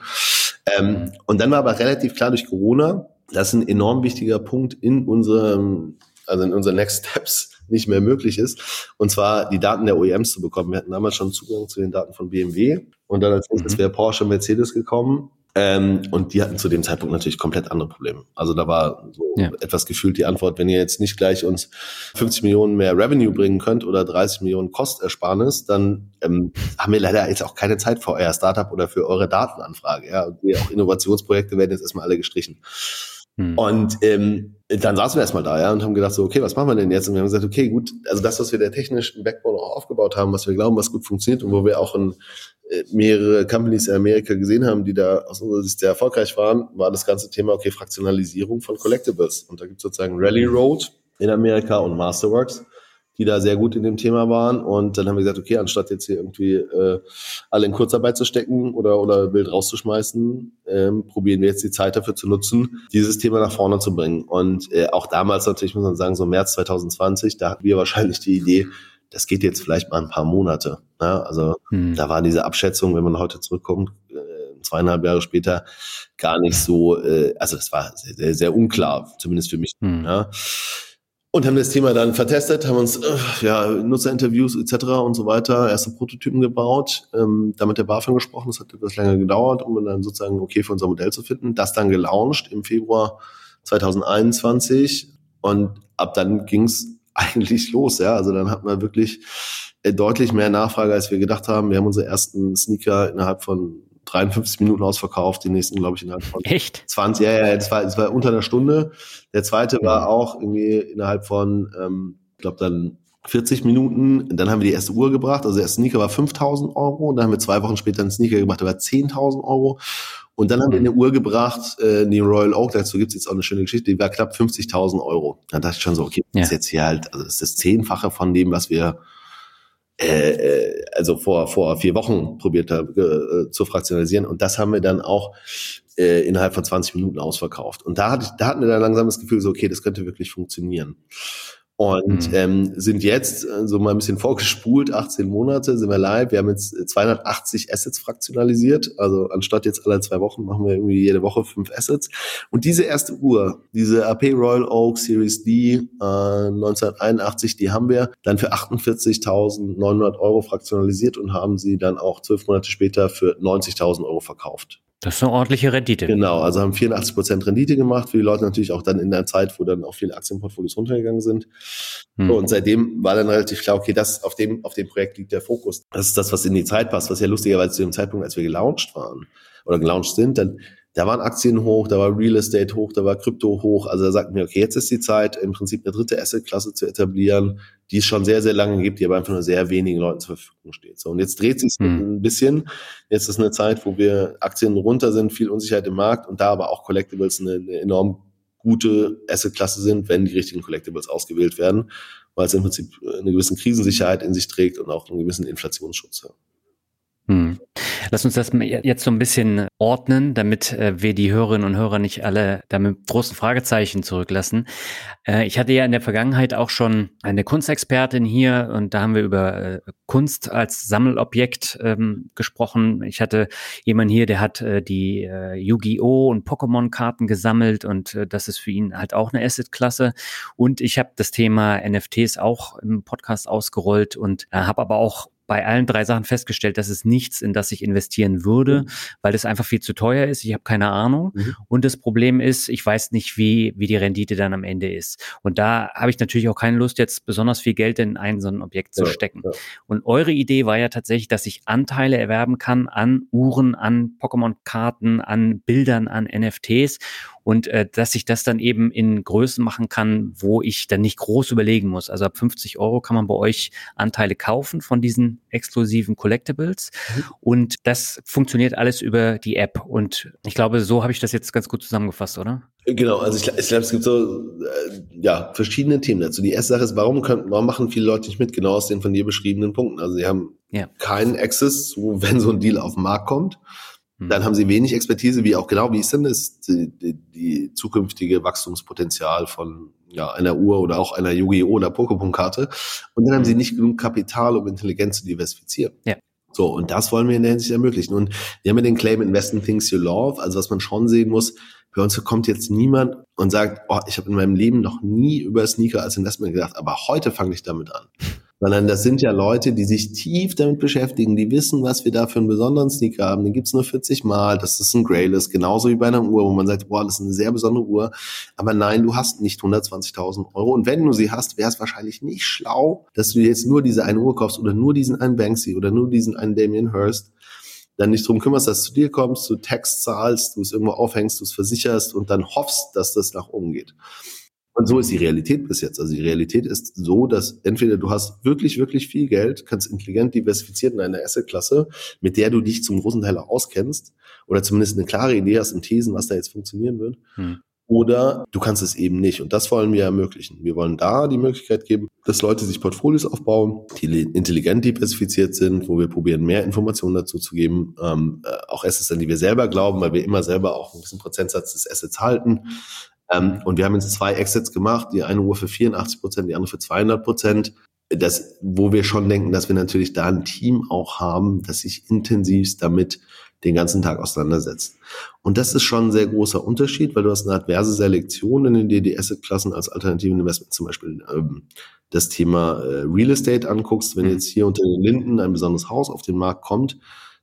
Ähm, und dann war aber relativ klar durch Corona, dass ein enorm wichtiger Punkt in unserem, also in unseren Next Steps nicht mehr möglich ist. Und zwar die Daten der OEMs zu bekommen. Wir hatten damals schon Zugang zu den Daten von BMW und dann als nächstes mhm. wäre Porsche und Mercedes gekommen. Ähm, und die hatten zu dem Zeitpunkt natürlich komplett andere Probleme. Also da war so ja. etwas gefühlt die Antwort, wenn ihr jetzt nicht gleich uns 50 Millionen mehr Revenue bringen könnt oder 30 Millionen Kostersparnis, dann ähm, haben wir leider jetzt auch keine Zeit für euer Startup oder für eure Datenanfrage. Ja, und auch Innovationsprojekte werden jetzt erstmal alle gestrichen. Hm. Und ähm, dann saßen wir erstmal da, ja, und haben gedacht so, okay, was machen wir denn jetzt? Und wir haben gesagt, okay, gut, also das, was wir der technischen Backbone auch aufgebaut haben, was wir glauben, was gut funktioniert und wo wir auch ein mehrere Companies in Amerika gesehen haben, die da aus unserer Sicht sehr erfolgreich waren, war das ganze Thema, okay, Fraktionalisierung von Collectibles. Und da gibt es sozusagen Rally Road in Amerika und Masterworks, die da sehr gut in dem Thema waren. Und dann haben wir gesagt, okay, anstatt jetzt hier irgendwie äh, alle in Kurzarbeit zu stecken oder, oder wild rauszuschmeißen, ähm, probieren wir jetzt die Zeit dafür zu nutzen, dieses Thema nach vorne zu bringen. Und äh, auch damals natürlich, muss man sagen, so März 2020, da hatten wir wahrscheinlich die Idee, das geht jetzt vielleicht mal ein paar Monate. Ne? Also hm. da war diese Abschätzung, wenn man heute zurückkommt, äh, zweieinhalb Jahre später, gar nicht so, äh, also das war sehr, sehr, sehr unklar, zumindest für mich. Hm. Ja? Und haben das Thema dann vertestet, haben uns äh, ja, Nutzerinterviews etc. und so weiter, erste Prototypen gebaut, ähm, damit der BaFin gesprochen, das hat etwas länger gedauert, um dann sozusagen okay für unser Modell zu finden. Das dann gelauncht im Februar 2021 und ab dann ging's eigentlich los, ja. Also dann hat man wirklich äh, deutlich mehr Nachfrage, als wir gedacht haben. Wir haben unsere ersten Sneaker innerhalb von 53 Minuten ausverkauft, die nächsten, glaube ich, innerhalb von Echt? 20, ja, ja, das war, das war unter einer Stunde. Der zweite war auch irgendwie innerhalb von, ähm, ich glaube dann 40 Minuten. Dann haben wir die erste Uhr gebracht. Also der Sneaker war 5000 Euro. Und dann haben wir zwei Wochen später einen Sneaker gemacht, der war 10.000 Euro. Und dann haben wir eine Uhr gebracht, äh, die Royal Oak, dazu gibt's jetzt auch eine schöne Geschichte, die war knapp 50.000 Euro. Dann dachte ich schon so, okay, das ja. ist jetzt hier halt, also das ist das Zehnfache von dem, was wir äh, äh, also vor, vor vier Wochen probiert habe äh, zu fraktionalisieren. Und das haben wir dann auch äh, innerhalb von 20 Minuten ausverkauft. Und da, hatte ich, da hatten wir dann langsam das Gefühl, so, okay, das könnte wirklich funktionieren. Und mhm. ähm, sind jetzt äh, so mal ein bisschen vorgespult, 18 Monate sind wir live. Wir haben jetzt 280 Assets fraktionalisiert. Also anstatt jetzt alle zwei Wochen machen wir irgendwie jede Woche fünf Assets. Und diese erste Uhr, diese AP Royal Oak Series D äh, 1981, die haben wir dann für 48.900 Euro fraktionalisiert und haben sie dann auch zwölf Monate später für 90.000 Euro verkauft. Das ist eine ordentliche Rendite. Genau, also haben 84 Prozent Rendite gemacht für die Leute natürlich auch dann in der Zeit, wo dann auch viele Aktienportfolios runtergegangen sind. Hm. und seitdem war dann relativ klar, okay, das auf dem auf dem Projekt liegt der Fokus. Das ist das, was in die Zeit passt, was ja lustigerweise zu dem Zeitpunkt, als wir gelauncht waren oder gelauncht sind, dann da waren Aktien hoch, da war Real Estate hoch, da war Krypto hoch. Also da sagten wir, okay, jetzt ist die Zeit, im Prinzip eine dritte Assetklasse zu etablieren, die es schon sehr, sehr lange gibt, die aber einfach nur sehr wenigen Leuten zur Verfügung steht. So, und jetzt dreht sich hm. ein bisschen. Jetzt ist eine Zeit, wo wir Aktien runter sind, viel Unsicherheit im Markt und da aber auch Collectibles eine, eine enorm gute Assetklasse sind, wenn die richtigen Collectibles ausgewählt werden, weil es im Prinzip eine gewisse Krisensicherheit in sich trägt und auch einen gewissen Inflationsschutz. Ja. Lass uns das jetzt so ein bisschen ordnen, damit äh, wir die Hörerinnen und Hörer nicht alle damit großen Fragezeichen zurücklassen. Äh, ich hatte ja in der Vergangenheit auch schon eine Kunstexpertin hier und da haben wir über äh, Kunst als Sammelobjekt ähm, gesprochen. Ich hatte jemanden hier, der hat die Yu-Gi-Oh! und Pokémon-Karten gesammelt und das ist für ihn halt auch eine Asset-Klasse. Und ich habe das Thema NFTs auch im Podcast ausgerollt und habe aber auch bei allen drei Sachen festgestellt, dass es nichts, in das ich investieren würde, mhm. weil es einfach viel zu teuer ist. Ich habe keine Ahnung. Mhm. Und das Problem ist, ich weiß nicht, wie, wie die Rendite dann am Ende ist. Und da habe ich natürlich auch keine Lust, jetzt besonders viel Geld in ein so ein Objekt zu ja, stecken. Ja. Und eure Idee war ja tatsächlich, dass ich Anteile erwerben kann an Uhren, an Pokémon-Karten, an Bildern, an NFTs und äh, dass ich das dann eben in Größen machen kann, wo ich dann nicht groß überlegen muss. Also ab 50 Euro kann man bei euch Anteile kaufen von diesen exklusiven Collectibles mhm. und das funktioniert alles über die App und ich glaube, so habe ich das jetzt ganz gut zusammengefasst, oder? Genau, also ich, ich glaube, es gibt so äh, ja verschiedene Themen dazu. Die erste Sache ist, warum können, warum machen viele Leute nicht mit, genau aus den von dir beschriebenen Punkten. Also sie haben ja. keinen Access wenn so ein Deal auf den Markt kommt. Dann haben sie wenig Expertise, wie auch genau, wie ist denn das, die, die, zukünftige Wachstumspotenzial von ja, einer Uhr oder auch einer Yu-Gi-Oh! oder Pokémon-Karte. Und dann haben sie hm. nicht genug Kapital, um Intelligenz zu diversifizieren. Ja. So, und das wollen wir in der Hinsicht ermöglichen. Und wir haben ja den Claim Invest in Things You Love, also was man schon sehen muss, bei uns kommt jetzt niemand und sagt, oh, ich habe in meinem Leben noch nie über Sneaker als Investment gedacht, aber heute fange ich damit an sondern das sind ja Leute, die sich tief damit beschäftigen, die wissen, was wir da für einen besonderen Sneaker haben. Den gibt's nur 40 Mal, das ist ein Grayless, genauso wie bei einer Uhr, wo man sagt, boah, das ist eine sehr besondere Uhr. Aber nein, du hast nicht 120.000 Euro. Und wenn du sie hast, wäre es wahrscheinlich nicht schlau, dass du jetzt nur diese eine Uhr kaufst oder nur diesen einen Banksy oder nur diesen einen Damien Hirst, dann nicht drum kümmerst, dass du dir kommst, du Text zahlst, du es irgendwo aufhängst, du es versicherst und dann hoffst, dass das nach oben geht. Und so ist die Realität bis jetzt. Also die Realität ist so, dass entweder du hast wirklich, wirklich viel Geld, kannst intelligent diversifiziert in einer Assetklasse, mit der du dich zum großen Teil auch auskennst, oder zumindest eine klare Idee hast und Thesen, was da jetzt funktionieren wird. Hm. Oder du kannst es eben nicht. Und das wollen wir ermöglichen. Wir wollen da die Möglichkeit geben, dass Leute sich Portfolios aufbauen, die intelligent diversifiziert sind, wo wir probieren, mehr Informationen dazu zu geben. Ähm, äh, auch Assets, an die wir selber glauben, weil wir immer selber auch einen gewissen Prozentsatz des Assets halten. Ähm, und wir haben jetzt zwei Exits gemacht, die eine Uhr für 84 Prozent, die andere für 200 Prozent. Das, wo wir schon denken, dass wir natürlich da ein Team auch haben, das sich intensivst damit den ganzen Tag auseinandersetzt. Und das ist schon ein sehr großer Unterschied, weil du hast eine adverse Selektion, wenn du dir die Asset-Klassen als alternativen Investment zum Beispiel ähm, das Thema äh, Real Estate anguckst. Wenn mhm. jetzt hier unter den Linden ein besonderes Haus auf den Markt kommt,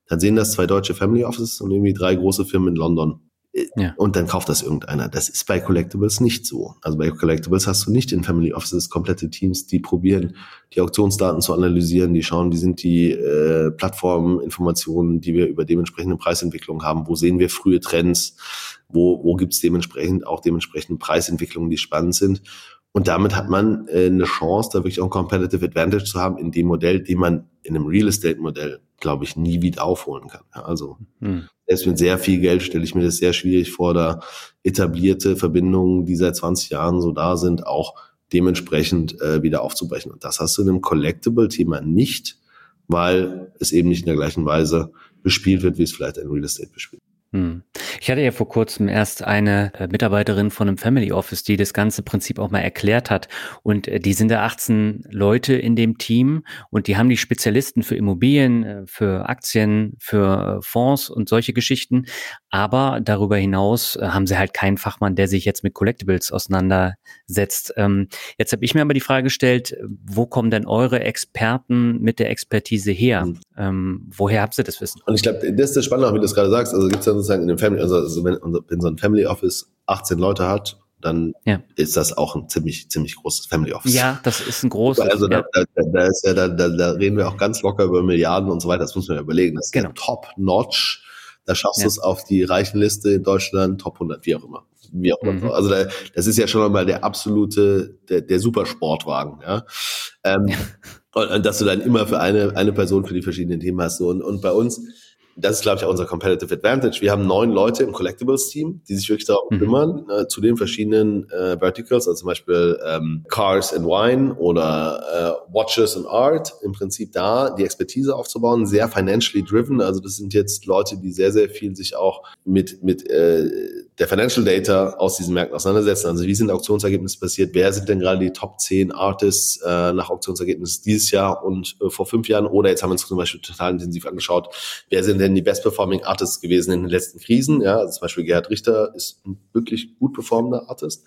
dann sehen das zwei deutsche Family Offices und irgendwie drei große Firmen in London. Ja. Und dann kauft das irgendeiner. Das ist bei Collectibles nicht so. Also bei Collectibles hast du nicht in Family Offices komplette Teams, die probieren, die Auktionsdaten zu analysieren, die schauen, wie sind die äh, Plattforminformationen, die wir über dementsprechende Preisentwicklung haben, wo sehen wir frühe Trends, wo, wo gibt es dementsprechend auch dementsprechende Preisentwicklungen, die spannend sind. Und damit hat man äh, eine Chance, da wirklich auch ein Competitive Advantage zu haben in dem Modell, den man in einem Real Estate Modell, glaube ich, nie wieder aufholen kann. Also hm selbst mit sehr viel Geld stelle ich mir das sehr schwierig vor, da etablierte Verbindungen, die seit 20 Jahren so da sind, auch dementsprechend äh, wieder aufzubrechen. Und das hast du in einem Collectible-Thema nicht. weil es eben nicht in der gleichen Weise bespielt wird, wie es vielleicht ein Real Estate bespielt. Hm. Ich hatte ja vor kurzem erst eine äh, Mitarbeiterin von einem Family Office, die das ganze Prinzip auch mal erklärt hat. Und äh, die sind da 18 Leute in dem Team und die haben die Spezialisten für Immobilien, äh, für Aktien, für Fonds und solche Geschichten. Aber darüber hinaus haben sie halt keinen Fachmann, der sich jetzt mit Collectibles auseinandersetzt. Ähm, jetzt habe ich mir aber die Frage gestellt, wo kommen denn eure Experten mit der Expertise her? Mhm. Ähm, woher habt ihr das Wissen? Und ich glaube, das ist das Spannende, wie du das gerade sagst. Also gibt es ja sozusagen in dem Family, also, also wenn, wenn so ein Family Office 18 Leute hat, dann ja. ist das auch ein ziemlich, ziemlich großes Family Office. Ja, das ist ein großes. Also ja. da, da, da, ist ja, da, da, da reden wir auch ganz locker über Milliarden und so weiter. Das muss man ja überlegen. Das ist genau. top-notch. Da schaffst ja. du es auf die reichen Liste in Deutschland, Top 100, wie auch immer. Wie auch immer. Mhm. Also da, das ist ja schon einmal der absolute, der, der Supersportwagen. Ja? Ähm, ja. Und, dass du dann immer für eine, eine Person für die verschiedenen Themen hast. So. Und, und bei uns, das ist, glaube ich, auch unser Competitive Advantage. Wir haben neun Leute im Collectibles-Team, die sich wirklich darum mhm. kümmern, äh, zu den verschiedenen äh, Verticals, also zum Beispiel ähm, Cars and Wine oder äh, Watches and Art, im Prinzip da die Expertise aufzubauen, sehr financially driven. Also das sind jetzt Leute, die sehr, sehr viel sich auch mit, mit äh, der Financial Data aus diesen Märkten auseinandersetzen. Also wie sind Auktionsergebnisse passiert? Wer sind denn gerade die Top 10 Artists äh, nach Auktionsergebnissen dieses Jahr und äh, vor fünf Jahren? Oder jetzt haben wir uns zum Beispiel total intensiv angeschaut, wer sind denn die Best Performing Artists gewesen in den letzten Krisen? Ja, also zum Beispiel Gerhard Richter ist ein wirklich gut performender Artist,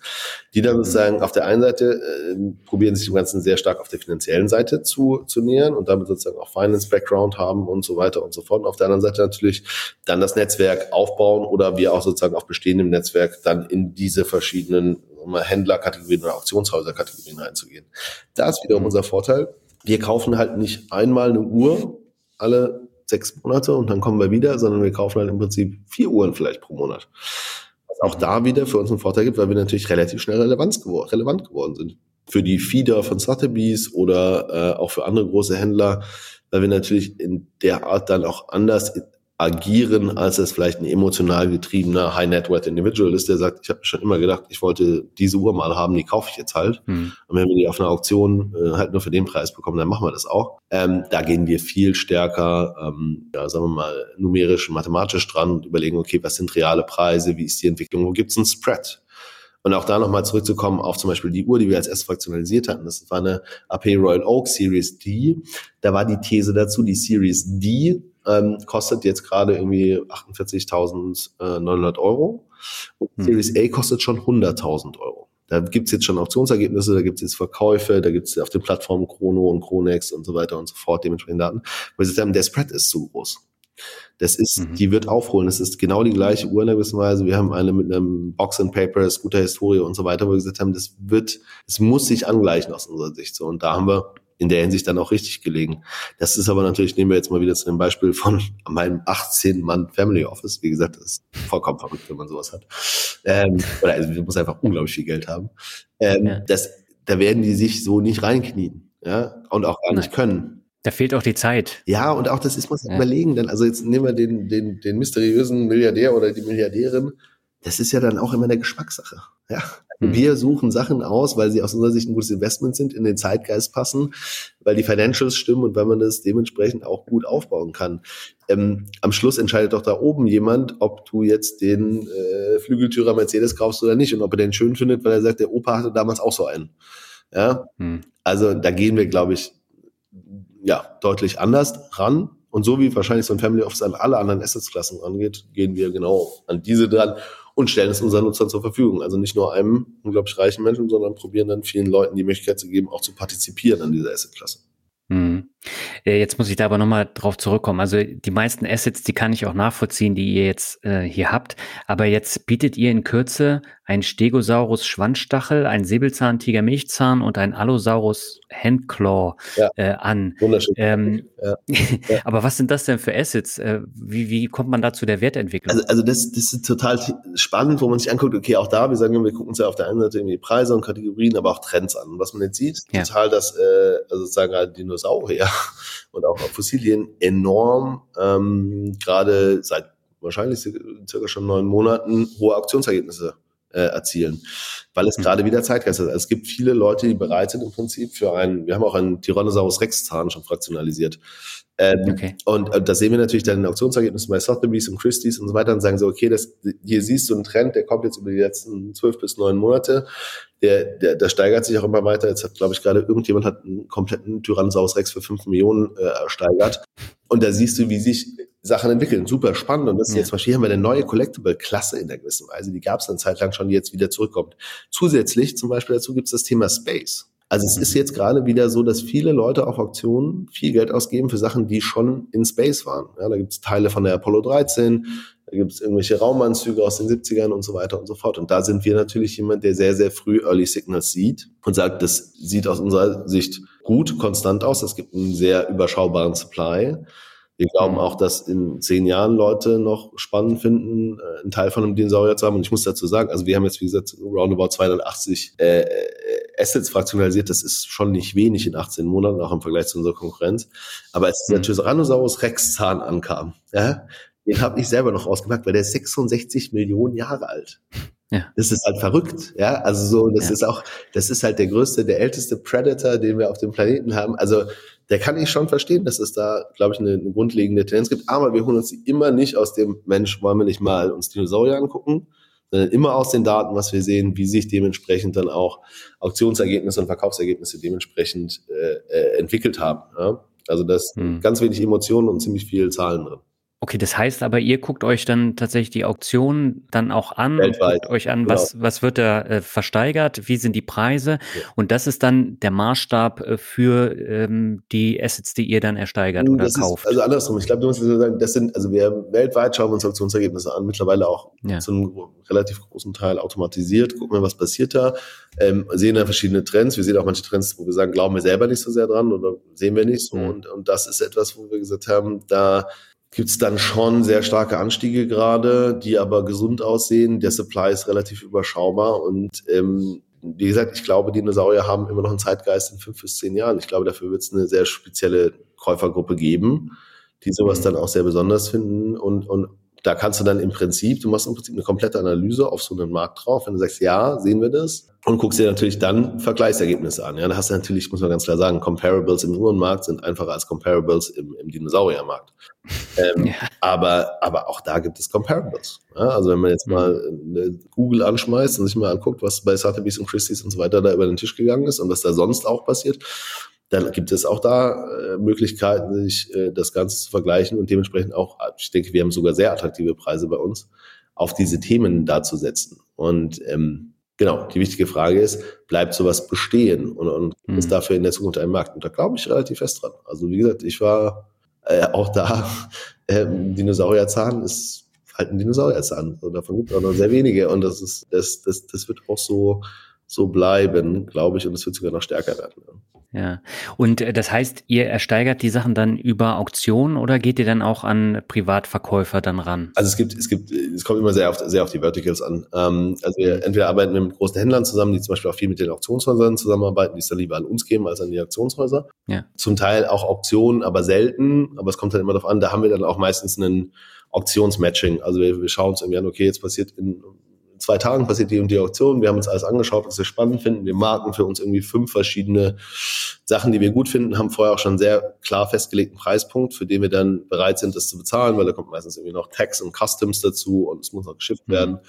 die dann sozusagen auf der einen Seite äh, probieren sich dem Ganzen sehr stark auf der finanziellen Seite zu, zu nähern und damit sozusagen auch Finance Background haben und so weiter und so fort. Und auf der anderen Seite natürlich dann das Netzwerk aufbauen oder wir auch sozusagen auf bestehende im Netzwerk dann in diese verschiedenen Händlerkategorien oder Auktionshäuserkategorien reinzugehen. Da ist wiederum mhm. unser Vorteil. Wir kaufen halt nicht einmal eine Uhr alle sechs Monate und dann kommen wir wieder, sondern wir kaufen halt im Prinzip vier Uhren vielleicht pro Monat. Was auch da wieder für uns einen Vorteil gibt, weil wir natürlich relativ schnell relevant geworden sind. Für die Feeder von Sotheby's oder äh, auch für andere große Händler, weil wir natürlich in der Art dann auch anders agieren, als es vielleicht ein emotional getriebener High Net Worth Individual ist, der sagt, ich habe schon immer gedacht, ich wollte diese Uhr mal haben, die kaufe ich jetzt halt. Mhm. Und wenn wir die auf einer Auktion äh, halt nur für den Preis bekommen, dann machen wir das auch. Ähm, da gehen wir viel stärker, ähm, ja, sagen wir mal, numerisch, mathematisch dran und überlegen, okay, was sind reale Preise, wie ist die Entwicklung, wo gibt's einen Spread? Und auch da nochmal zurückzukommen auf zum Beispiel die Uhr, die wir als erstes fraktionalisiert hatten. Das war eine AP Royal Oak Series D. Da war die These dazu, die Series D ähm, kostet jetzt gerade irgendwie 48.900 Euro. Und hm. Series A kostet schon 100.000 Euro. Da gibt's jetzt schon Auktionsergebnisse, da gibt's jetzt Verkäufe, da gibt's auf den Plattformen Chrono und Chronex und so weiter und so fort dementsprechend Daten. Weil sie sagen, der Spread ist zu groß. Das ist, mhm. die wird aufholen. Das ist genau die gleiche Uhr in der gewissen Weise. Wir haben eine mit einem Box and Paper, Scooter Historie und so weiter, wo wir gesagt haben, das wird, es muss sich angleichen aus unserer Sicht. So, und da haben wir in der Hinsicht dann auch richtig gelegen. Das ist aber natürlich, nehmen wir jetzt mal wieder zu dem Beispiel von meinem 18-Mann Family Office. Wie gesagt, das ist vollkommen verrückt, wenn man sowas hat. Ähm, oder also, man muss einfach unglaublich viel Geld haben. Ähm, ja. das, da werden die sich so nicht reinknien. Ja, und auch gar nicht können. Da fehlt auch die Zeit. Ja, und auch das ist, muss man ja. überlegen, denn also jetzt nehmen wir den, den, den mysteriösen Milliardär oder die Milliardärin. Das ist ja dann auch immer eine Geschmackssache. Ja, Mhm. Wir suchen Sachen aus, weil sie aus unserer Sicht ein gutes Investment sind, in den Zeitgeist passen, weil die Financials stimmen und weil man das dementsprechend auch gut aufbauen kann. Ähm, am Schluss entscheidet doch da oben jemand, ob du jetzt den äh, Flügeltürer Mercedes kaufst oder nicht und ob er den schön findet, weil er sagt, der Opa hatte damals auch so einen. Ja, mhm. also da gehen wir, glaube ich, ja, deutlich anders ran. Und so wie wahrscheinlich so ein Family Office an alle anderen Assetsklassen rangeht, gehen wir genau an diese dran und stellen es unseren Nutzern zur Verfügung. Also nicht nur einem unglaublich reichen Menschen, sondern probieren dann vielen Leuten die Möglichkeit zu geben, auch zu partizipieren an dieser Assetklasse. Hm. Jetzt muss ich da aber nochmal drauf zurückkommen. Also die meisten Assets, die kann ich auch nachvollziehen, die ihr jetzt äh, hier habt. Aber jetzt bietet ihr in Kürze ein Stegosaurus Schwanzstachel, ein Säbelzahntiger Milchzahn und ein Allosaurus Handclaw ja. äh, an. Wunderschön. Ähm, ja. Ja. aber was sind das denn für Assets? Äh, wie, wie kommt man da zu der Wertentwicklung? Also, also das, das ist total spannend, wo man sich anguckt, okay, auch da, wir sagen, wir gucken uns ja auf der einen Seite irgendwie Preise und Kategorien, aber auch Trends an. Und was man jetzt sieht, total, dass äh, also sozusagen halt Dinosaurier und auch Fossilien enorm ähm, gerade seit wahrscheinlich circa schon neun Monaten hohe Auktionsergebnisse äh, erzielen, weil es mhm. gerade wieder Zeitgeist ist. Es gibt viele Leute, die bereit sind im Prinzip für einen, wir haben auch einen Tyrannosaurus Rex Zahn schon fraktionalisiert. Ähm, okay. Und äh, das sehen wir natürlich dann in Auktionsergebnissen bei Sotheby's und Christie's und so weiter und sagen so, okay, das, hier siehst du einen Trend, der kommt jetzt über die letzten zwölf bis neun Monate. Der, der, der steigert sich auch immer weiter. Jetzt hat, glaube ich, gerade irgendjemand hat einen kompletten Tyrannosaurus Rex für fünf Millionen äh, ersteigert. Und da siehst du, wie sich Sachen entwickeln. Super spannend. Und das ist ja. jetzt zum Beispiel haben wir eine neue Collectible-Klasse in der gewissen Weise. Die gab es eine Zeit lang schon, die jetzt wieder zurückkommt. Zusätzlich zum Beispiel dazu gibt es das Thema Space. Also es ist jetzt gerade wieder so, dass viele Leute auf Auktionen viel Geld ausgeben für Sachen, die schon in Space waren. Ja, da gibt es Teile von der Apollo 13, da gibt es irgendwelche Raumanzüge aus den 70ern und so weiter und so fort. Und da sind wir natürlich jemand, der sehr, sehr früh Early Signals sieht und sagt, das sieht aus unserer Sicht gut, konstant aus. Es gibt einen sehr überschaubaren Supply. Wir glauben auch, dass in zehn Jahren Leute noch spannend finden, äh, einen Teil von einem Dinosaurier zu haben. Und ich muss dazu sagen, also wir haben jetzt, wie gesagt, roundabout 280 äh, äh, Assets fraktionalisiert. Das ist schon nicht wenig in 18 Monaten, auch im Vergleich zu unserer Konkurrenz. Aber als der mhm. Tyrannosaurus Rex Zahn ankam, ja, den habe ich selber noch ausgemacht, weil der ist 66 Millionen Jahre alt. Ja. Das ist halt verrückt, ja. Also so, das ja. ist auch, das ist halt der größte, der älteste Predator, den wir auf dem Planeten haben. Also der kann ich schon verstehen, dass es da, glaube ich, eine, eine grundlegende Tendenz gibt. Aber wir holen uns die immer nicht aus dem Mensch, wollen wir nicht mal uns Dinosaurier angucken, sondern immer aus den Daten, was wir sehen, wie sich dementsprechend dann auch Auktionsergebnisse und Verkaufsergebnisse dementsprechend äh, äh, entwickelt haben. Ja? Also das hm. ganz wenig Emotionen und ziemlich viel Zahlen drin. Okay, das heißt aber, ihr guckt euch dann tatsächlich die Auktion dann auch an, Weltweit. guckt euch an, was, genau. was wird da äh, versteigert, wie sind die Preise ja. und das ist dann der Maßstab äh, für ähm, die Assets, die ihr dann ersteigert oder das kauft. Ist, also andersrum, ich glaube, du musst sagen, das sind, also wir weltweit schauen wir uns Auktionsergebnisse an, mittlerweile auch ja. zu einem relativ großen Teil automatisiert, gucken wir, was passiert da, ähm, sehen da verschiedene Trends, wir sehen auch manche Trends, wo wir sagen, glauben wir selber nicht so sehr dran oder sehen wir nicht so mhm. und, und das ist etwas, wo wir gesagt haben, da gibt es dann schon sehr starke Anstiege gerade, die aber gesund aussehen. Der Supply ist relativ überschaubar und ähm, wie gesagt, ich glaube, Dinosaurier haben immer noch einen Zeitgeist in fünf bis zehn Jahren. Ich glaube, dafür wird es eine sehr spezielle Käufergruppe geben, die sowas mhm. dann auch sehr besonders finden und, und da kannst du dann im Prinzip, du machst im Prinzip eine komplette Analyse auf so einen Markt drauf. Wenn du sagst, ja, sehen wir das, und guckst dir natürlich dann Vergleichsergebnisse an. Ja, da hast du natürlich, muss man ganz klar sagen, Comparables im Uhrenmarkt sind einfacher als Comparables im, im Dinosauriermarkt. Ähm, ja. aber, aber auch da gibt es Comparables. Ja, also wenn man jetzt mhm. mal Google anschmeißt und sich mal anguckt, was bei Sotheby's und Christie's und so weiter da über den Tisch gegangen ist und was da sonst auch passiert, dann gibt es auch da äh, Möglichkeiten, sich äh, das Ganze zu vergleichen und dementsprechend auch, ich denke, wir haben sogar sehr attraktive Preise bei uns, auf diese Themen da zu setzen. Und ähm, genau, die wichtige Frage ist, bleibt sowas bestehen und, und mhm. ist dafür in der Zukunft ein Markt? Und da glaube ich relativ fest dran. Also wie gesagt, ich war äh, auch da, äh, Dinosaurierzahn ist halt ein Dinosaurierzahn. Also davon gibt es auch noch sehr wenige und das ist, das, das, das wird auch so, so bleiben, glaube ich, und es wird sogar noch stärker werden. Ja. Und äh, das heißt, ihr ersteigert die Sachen dann über Auktionen oder geht ihr dann auch an Privatverkäufer dann ran? Also es gibt, es gibt, es kommt immer sehr auf, sehr auf die Verticals an. Ähm, also wir entweder arbeiten wir mit großen Händlern zusammen, die zum Beispiel auch viel mit den Auktionshäusern zusammenarbeiten, die es dann lieber an uns geben als an die Auktionshäuser. Ja. Zum Teil auch Auktionen, aber selten. Aber es kommt dann immer darauf an, da haben wir dann auch meistens einen Auktionsmatching. Also wir, wir schauen uns irgendwie an, okay, jetzt passiert in zwei Tagen passiert die und die Auktion. Wir haben uns alles angeschaut, was wir spannend finden. Wir marken für uns irgendwie fünf verschiedene Sachen, die wir gut finden, haben vorher auch schon einen sehr klar festgelegten Preispunkt, für den wir dann bereit sind, das zu bezahlen, weil da kommt meistens irgendwie noch Tax und Customs dazu und es muss noch geschifft mhm.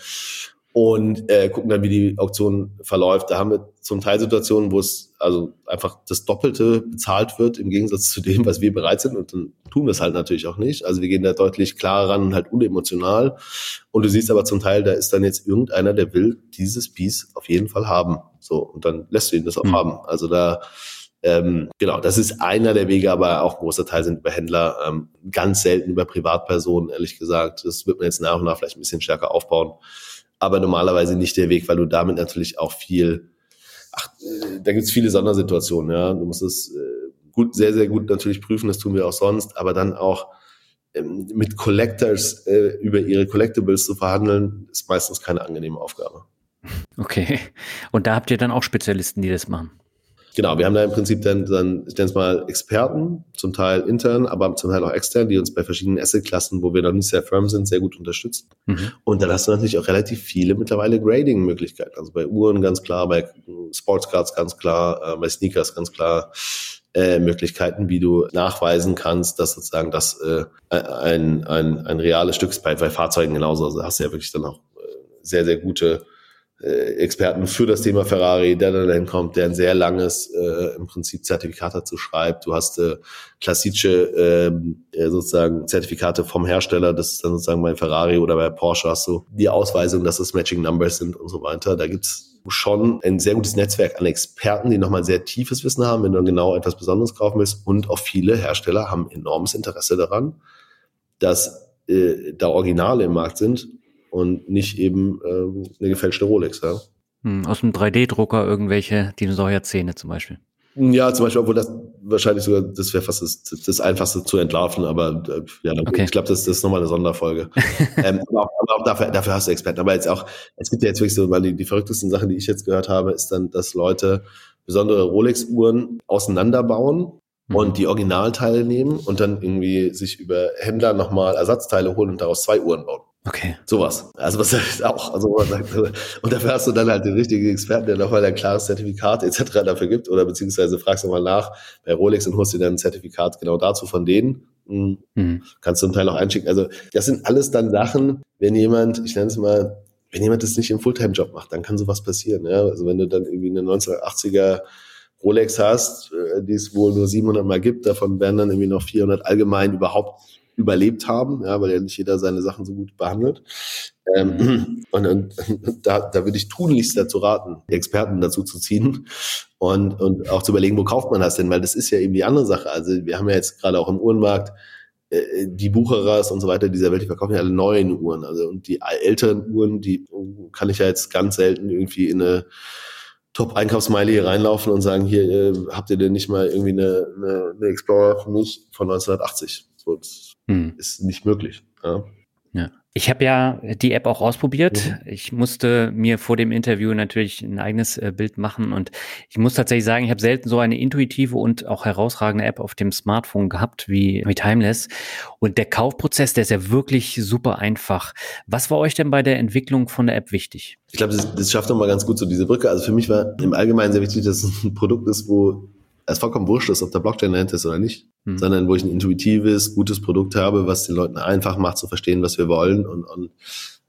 Und äh, gucken dann, wie die Auktion verläuft. Da haben wir zum Teil Situationen, wo es also einfach das Doppelte bezahlt wird im Gegensatz zu dem, was wir bereit sind. Und dann tun wir es halt natürlich auch nicht. Also wir gehen da deutlich klarer ran und halt unemotional. Und du siehst aber zum Teil, da ist dann jetzt irgendeiner, der will dieses Piece auf jeden Fall haben. So, und dann lässt du ihn das auch mhm. haben. Also da ähm, genau, das ist einer der Wege, aber auch ein großer Teil sind über Händler, ähm, ganz selten über Privatpersonen, ehrlich gesagt. Das wird man jetzt nach und nach vielleicht ein bisschen stärker aufbauen aber normalerweise nicht der Weg, weil du damit natürlich auch viel, ach, äh, da gibt es viele Sondersituationen, ja. Du musst es äh, gut, sehr, sehr gut natürlich prüfen, das tun wir auch sonst, aber dann auch ähm, mit Collectors äh, über ihre Collectibles zu verhandeln, ist meistens keine angenehme Aufgabe. Okay. Und da habt ihr dann auch Spezialisten, die das machen? Genau, wir haben da im Prinzip dann, dann ich nenne es mal Experten, zum Teil intern, aber zum Teil auch extern, die uns bei verschiedenen Asset-Klassen, wo wir noch nicht sehr firm sind, sehr gut unterstützen. Mhm. Und dann hast du natürlich auch relativ viele mittlerweile Grading-Möglichkeiten. Also bei Uhren ganz klar, bei Sportscards ganz klar, äh, bei Sneakers ganz klar. Äh, Möglichkeiten, wie du nachweisen kannst, dass sozusagen das äh, ein, ein, ein reales Stück ist. Bei, bei Fahrzeugen genauso. Also hast du ja wirklich dann auch äh, sehr, sehr gute Experten für das Thema Ferrari, der dann kommt, der ein sehr langes äh, im Prinzip Zertifikat dazu schreibt. Du hast äh, klassische ähm, äh, sozusagen Zertifikate vom Hersteller, das ist dann sozusagen bei Ferrari oder bei Porsche hast du die Ausweisung, dass es Matching Numbers sind und so weiter. Da gibt's schon ein sehr gutes Netzwerk an Experten, die nochmal sehr tiefes Wissen haben, wenn du genau etwas Besonderes kaufen willst. Und auch viele Hersteller haben enormes Interesse daran, dass äh, da Originale im Markt sind und nicht eben ähm, eine gefälschte Rolex. Ja? Hm, aus dem 3D-Drucker irgendwelche Dinosaurierzähne zum Beispiel. Ja, zum Beispiel, obwohl das wahrscheinlich sogar, das wäre fast das, das Einfachste zu entlarven, aber äh, ja, okay. ich glaube, das, das ist nochmal eine Sonderfolge. ähm, aber auch, aber auch dafür, dafür hast du Experten. Aber jetzt auch, es gibt ja jetzt wirklich so mal die, die verrücktesten Sachen, die ich jetzt gehört habe, ist dann, dass Leute besondere Rolex-Uhren auseinanderbauen mhm. und die Originalteile nehmen und dann irgendwie sich über Händler nochmal Ersatzteile holen und daraus zwei Uhren bauen. Okay. Sowas. Also was heißt auch, also man sagt, und dafür hast du dann halt den richtigen Experten, der nochmal ein klares Zertifikat etc. dafür gibt oder beziehungsweise fragst nochmal nach bei Rolex und holst dir dann ein Zertifikat genau dazu von denen. Mhm. mhm. Kannst du einen Teil noch einschicken. Also das sind alles dann Sachen, wenn jemand, ich nenne es mal, wenn jemand das nicht im Fulltime-Job macht, dann kann sowas passieren. Ja? Also wenn du dann irgendwie eine 1980er Rolex hast, äh, die es wohl nur 700 Mal gibt, davon werden dann irgendwie noch 400 allgemein überhaupt überlebt haben, ja, weil ja nicht jeder seine Sachen so gut behandelt. Ähm, und, und, da, da würde ich tunlichst dazu raten, Experten dazu zu ziehen und, und auch zu überlegen, wo kauft man das denn, weil das ist ja eben die andere Sache. Also wir haben ja jetzt gerade auch im Uhrenmarkt äh, die Bucherers und so weiter dieser Welt, die verkaufen ja alle neuen Uhren. Also und die älteren Uhren, die kann ich ja jetzt ganz selten irgendwie in eine Top-Einkaufsmeile hier reinlaufen und sagen, hier äh, habt ihr denn nicht mal irgendwie eine, eine, eine Explorer für mich von 1980? So, das hm. ist nicht möglich. Ja. Ja. Ich habe ja die App auch ausprobiert. Mhm. Ich musste mir vor dem Interview natürlich ein eigenes äh, Bild machen und ich muss tatsächlich sagen, ich habe selten so eine intuitive und auch herausragende App auf dem Smartphone gehabt wie, wie Timeless. Und der Kaufprozess, der ist ja wirklich super einfach. Was war euch denn bei der Entwicklung von der App wichtig? Ich glaube, das, das schafft doch mal ganz gut so diese Brücke. Also für mich war im Allgemeinen sehr wichtig, dass es ein Produkt ist, wo es vollkommen wurscht ist, ob der Blockchain dahinter ist oder nicht, mhm. sondern wo ich ein intuitives, gutes Produkt habe, was den Leuten einfach macht zu verstehen, was wir wollen und, und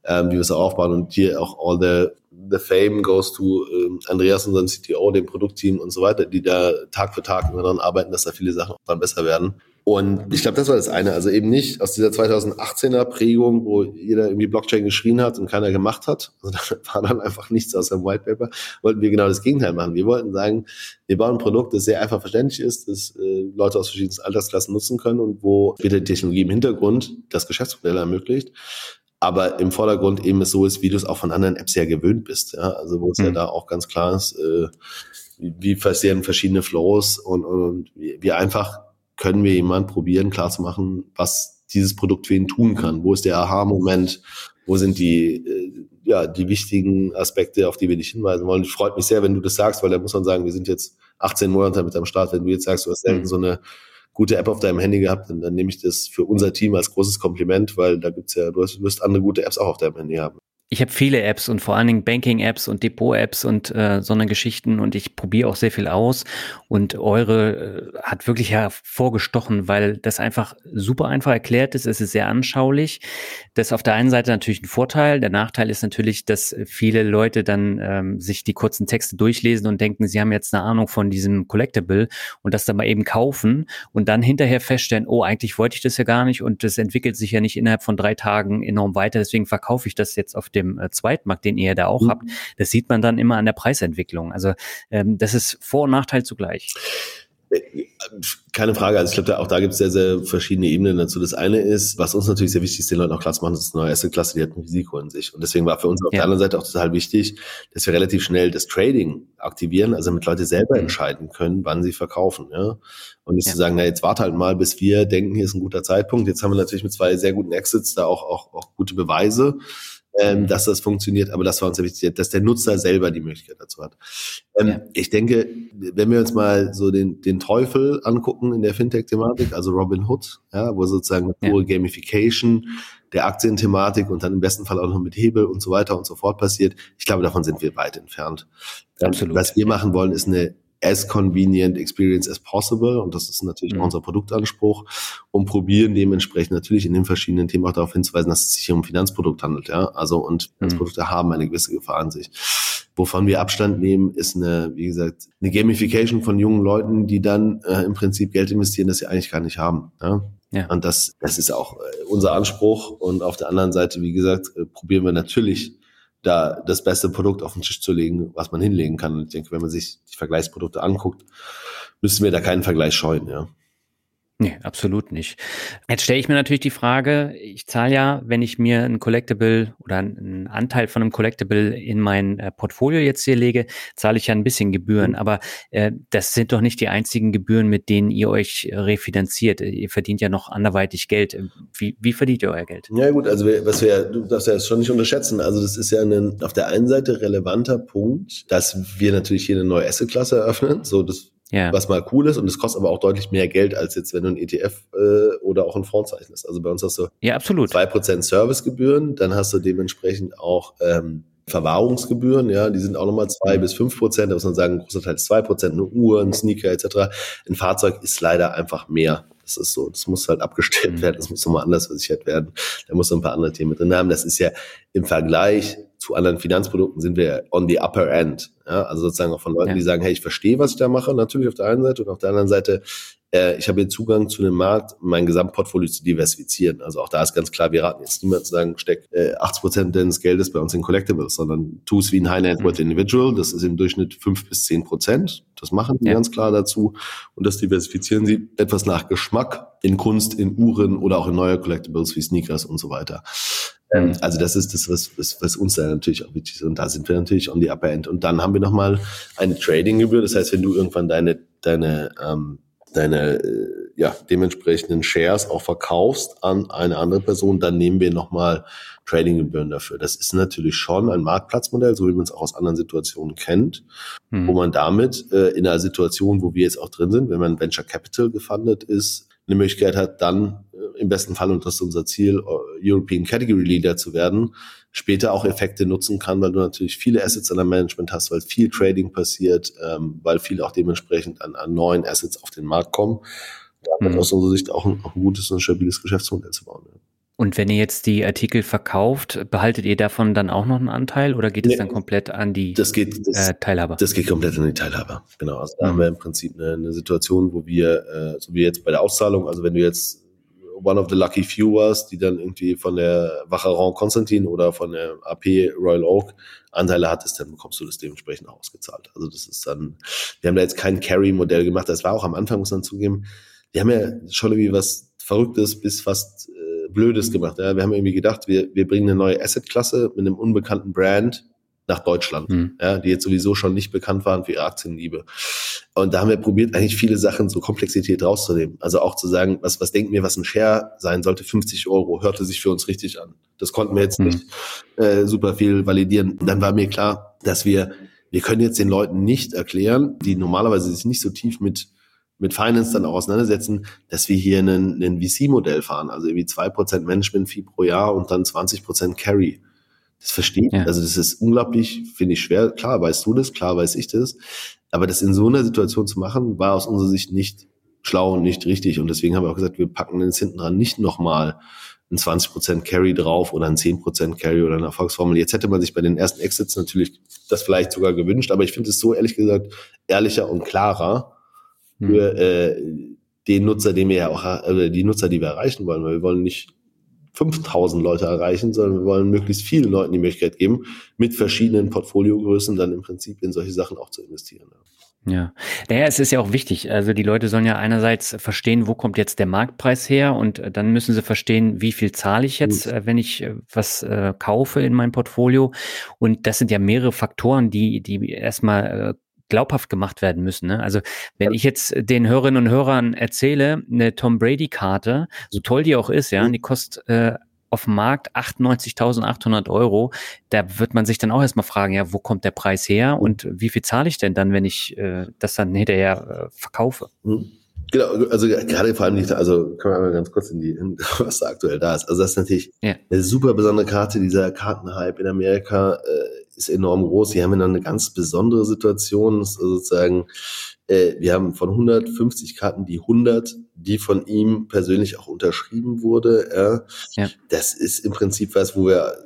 ähm, wie wir es aufbauen. Und hier auch all the, the fame goes to ähm, Andreas, unseren CTO, dem Produktteam und so weiter, die da Tag für Tag immer daran arbeiten, dass da viele Sachen auch dann besser werden. Und ich glaube, das war das eine. Also eben nicht aus dieser 2018er Prägung, wo jeder irgendwie Blockchain geschrien hat und keiner gemacht hat. Also da war dann einfach nichts aus dem White Paper. Wollten wir genau das Gegenteil machen. Wir wollten sagen, wir bauen ein Produkt, das sehr einfach verständlich ist, das äh, Leute aus verschiedenen Altersklassen nutzen können und wo wieder die Technologie im Hintergrund das Geschäftsmodell ermöglicht aber im Vordergrund eben es so ist, wie du es auch von anderen Apps ja gewöhnt bist. Ja? Also wo es mhm. ja da auch ganz klar ist, äh, wie, passieren verschiedene Flows und, und wie, wie einfach können wir jemand probieren, klarzumachen, was dieses Produkt für ihn tun kann. Wo ist der Aha-Moment? Wo sind die, äh, ja, die wichtigen Aspekte, auf die wir dich hinweisen wollen? Ich freut mich sehr, wenn du das sagst, weil da muss man sagen, wir sind jetzt 18 Monate mit am Start. Wenn du jetzt sagst, du hast selten mhm. so eine gute App auf deinem Handy gehabt, dann, dann nehme ich das für unser Team als großes Kompliment, weil da gibt's ja, du wirst andere gute Apps auch auf deinem Handy haben ich habe viele Apps und vor allen Dingen Banking-Apps und Depot-Apps und äh, so eine Geschichten und ich probiere auch sehr viel aus und eure äh, hat wirklich hervorgestochen, weil das einfach super einfach erklärt ist. Es ist sehr anschaulich. Das ist auf der einen Seite natürlich ein Vorteil. Der Nachteil ist natürlich, dass viele Leute dann ähm, sich die kurzen Texte durchlesen und denken, sie haben jetzt eine Ahnung von diesem Collectible und das dann mal eben kaufen und dann hinterher feststellen, oh, eigentlich wollte ich das ja gar nicht und das entwickelt sich ja nicht innerhalb von drei Tagen enorm weiter. Deswegen verkaufe ich das jetzt auf dem äh, Zweitmarkt, den ihr da auch mhm. habt, das sieht man dann immer an der Preisentwicklung. Also ähm, das ist Vor- und Nachteil zugleich. Äh, keine Frage. Also ich glaube, auch da gibt es sehr, sehr verschiedene Ebenen dazu. Das eine ist, was uns natürlich sehr wichtig ist, den Leuten auch klar zu machen, das ist eine neue Asset-Klasse, die hat ein Risiko in sich. Und deswegen war für uns auf ja. der anderen Seite auch total wichtig, dass wir relativ schnell das Trading aktivieren, also damit Leute selber mhm. entscheiden können, wann sie verkaufen. Ja? Und nicht ja. zu sagen, na jetzt warte halt mal, bis wir denken, hier ist ein guter Zeitpunkt. Jetzt haben wir natürlich mit zwei sehr guten Exits da auch, auch, auch gute Beweise ähm, mhm. dass das funktioniert, aber das war uns sehr wichtig, dass der Nutzer selber die Möglichkeit dazu hat. Ähm, ja. Ich denke, wenn wir uns mal so den, den Teufel angucken in der Fintech-Thematik, also Robin Hood, ja, wo sozusagen ja. hohe Gamification der Aktienthematik und dann im besten Fall auch noch mit Hebel und so weiter und so fort passiert, ich glaube, davon sind wir weit entfernt. Ähm, Absolut. Was wir machen wollen, ist eine as convenient experience as possible. Und das ist natürlich mhm. unser Produktanspruch. Und probieren dementsprechend natürlich in den verschiedenen Themen auch darauf hinzuweisen, dass es sich hier um Finanzprodukt handelt. Ja, also und mhm. Finanzprodukte mhm. haben eine gewisse Gefahr an sich. Wovon wir Abstand nehmen, ist eine, wie gesagt, eine Gamification von jungen Leuten, die dann äh, im Prinzip Geld investieren, das sie eigentlich gar nicht haben. Ja? Ja. Und das, das ist auch äh, unser Anspruch. Und auf der anderen Seite, wie gesagt, äh, probieren wir natürlich da das beste Produkt auf den Tisch zu legen, was man hinlegen kann. Und ich denke, wenn man sich die Vergleichsprodukte anguckt, müssen wir da keinen Vergleich scheuen, ja. Nee, absolut nicht. Jetzt stelle ich mir natürlich die Frage, ich zahle ja, wenn ich mir ein Collectible oder einen Anteil von einem Collectible in mein äh, Portfolio jetzt hier lege, zahle ich ja ein bisschen Gebühren. Mhm. Aber äh, das sind doch nicht die einzigen Gebühren, mit denen ihr euch refinanziert. Ihr verdient ja noch anderweitig Geld. Wie, wie verdient ihr euer Geld? Ja gut, also was wir, du darfst ja schon nicht unterschätzen. Also das ist ja ein auf der einen Seite relevanter Punkt, dass wir natürlich hier eine neue Assetklasse eröffnen. So, das ja. was mal cool ist und es kostet aber auch deutlich mehr Geld als jetzt, wenn du ein ETF äh, oder auch ein Fonds zeichnest. Also bei uns hast du ja, absolut. 2% Servicegebühren, dann hast du dementsprechend auch ähm, Verwahrungsgebühren, ja, die sind auch nochmal zwei mhm. bis fünf Prozent, da muss man sagen, ein großer Teil ist zwei Prozent, eine Uhr, ein Sneaker etc. Ein Fahrzeug ist leider einfach mehr. Das ist so, das muss halt abgestellt mhm. werden, das muss nochmal anders versichert werden. Da muss so ein paar andere Themen drin haben. Das ist ja im Vergleich zu anderen Finanzprodukten sind wir on the upper end. Ja, also sozusagen auch von Leuten, ja. die sagen, hey, ich verstehe, was ich da mache, natürlich auf der einen Seite und auf der anderen Seite, äh, ich habe hier Zugang zu einem Markt, mein Gesamtportfolio zu diversifizieren. Also auch da ist ganz klar, wir raten jetzt niemand zu sagen, steck äh, 80 Prozent deines Geldes bei uns in Collectibles, sondern tu es wie ein High Net Worth mhm. Individual. Das ist im Durchschnitt fünf bis zehn Prozent. Das machen die ja. ganz klar dazu. Und das diversifizieren sie etwas nach Geschmack in Kunst, in Uhren oder auch in neue Collectibles wie Sneakers und so weiter. Ähm, also das ist das, was, was, was uns da natürlich auch wichtig ist. Und da sind wir natürlich on the upper end. Und dann haben wir nochmal eine Trading-Gebühr. Das heißt, wenn du irgendwann deine, deine, ähm, deine äh, ja, dementsprechenden Shares auch verkaufst an eine andere Person, dann nehmen wir nochmal Trading-Gebühren dafür. Das ist natürlich schon ein Marktplatzmodell, so wie man es auch aus anderen Situationen kennt, hm. wo man damit äh, in einer Situation, wo wir jetzt auch drin sind, wenn man Venture Capital gefundet ist, eine Möglichkeit hat, dann im besten Fall, und das ist unser Ziel, äh, European Category Leader zu werden, später auch Effekte nutzen kann, weil du natürlich viele Assets in der Management hast, weil viel Trading passiert, ähm, weil viel auch dementsprechend an, an neuen Assets auf den Markt kommen. Damit mhm. aus unserer Sicht auch ein, auch ein gutes und stabiles Geschäftsmodell zu bauen. Ja. Und wenn ihr jetzt die Artikel verkauft, behaltet ihr davon dann auch noch einen Anteil oder geht es nee, dann komplett an die das geht, das, äh, Teilhaber? Das geht komplett an die Teilhaber, genau. Also da mhm. haben wir im Prinzip eine, eine Situation, wo wir, äh, so wie jetzt bei der Auszahlung, also wenn du jetzt one of the lucky few warst, die dann irgendwie von der Wacheron Konstantin oder von der AP Royal Oak Anteile hattest, dann bekommst du das dementsprechend auch ausgezahlt. Also das ist dann, wir haben da jetzt kein Carry-Modell gemacht, das war auch am Anfang, muss man zugeben, wir haben ja schon irgendwie was Verrücktes bis fast Blödes gemacht. Ja. Wir haben irgendwie gedacht, wir, wir bringen eine neue Asset-Klasse mit einem unbekannten Brand nach Deutschland, mhm. ja, die jetzt sowieso schon nicht bekannt waren für ihre Aktienliebe. Und da haben wir probiert, eigentlich viele Sachen, so Komplexität rauszunehmen. Also auch zu sagen, was, was denken wir, was ein Share sein sollte, 50 Euro, hörte sich für uns richtig an. Das konnten wir jetzt mhm. nicht äh, super viel validieren. Und dann war mir klar, dass wir, wir können jetzt den Leuten nicht erklären, die normalerweise sich nicht so tief mit mit Finance dann auch auseinandersetzen, dass wir hier einen, einen VC-Modell fahren, also irgendwie zwei Prozent Management-Fee pro Jahr und dann 20% Carry. Das versteht, ja. also das ist unglaublich, finde ich schwer. Klar weißt du das, klar weiß ich das. Aber das in so einer Situation zu machen, war aus unserer Sicht nicht schlau und nicht richtig. Und deswegen haben wir auch gesagt, wir packen jetzt hinten dran nicht nochmal ein 20% Carry drauf oder ein 10% Carry oder eine Erfolgsformel. Jetzt hätte man sich bei den ersten Exits natürlich das vielleicht sogar gewünscht, aber ich finde es so ehrlich gesagt ehrlicher und klarer, für hm. äh, den Nutzer, den wir ja auch, also die Nutzer, die wir erreichen wollen, weil wir wollen nicht 5000 Leute erreichen, sondern wir wollen möglichst vielen Leuten die Möglichkeit geben, mit verschiedenen Portfoliogrößen dann im Prinzip in solche Sachen auch zu investieren. Ja, naja, es ist ja auch wichtig. Also die Leute sollen ja einerseits verstehen, wo kommt jetzt der Marktpreis her und dann müssen sie verstehen, wie viel zahle ich jetzt, äh, wenn ich äh, was äh, kaufe in meinem Portfolio. Und das sind ja mehrere Faktoren, die, die erstmal äh, glaubhaft gemacht werden müssen. Ne? Also wenn ich jetzt den Hörerinnen und Hörern erzähle, eine Tom Brady Karte, so toll die auch ist, ja, mhm. die kostet äh, auf dem Markt 98.800 Euro. Da wird man sich dann auch erstmal fragen, ja, wo kommt der Preis her und wie viel zahle ich denn dann, wenn ich äh, das dann hinterher äh, verkaufe? Mhm. Genau, also gerade vor allem nicht, also können wir mal ganz kurz in die, in, was da aktuell da ist. Also das ist natürlich ja. eine super besondere Karte, dieser Kartenhype in Amerika äh, ist enorm groß. Sie haben dann eine ganz besondere Situation, sozusagen, äh, wir haben von 150 Karten die 100, die von ihm persönlich auch unterschrieben wurde. Ja. ja. Das ist im Prinzip was, wo wir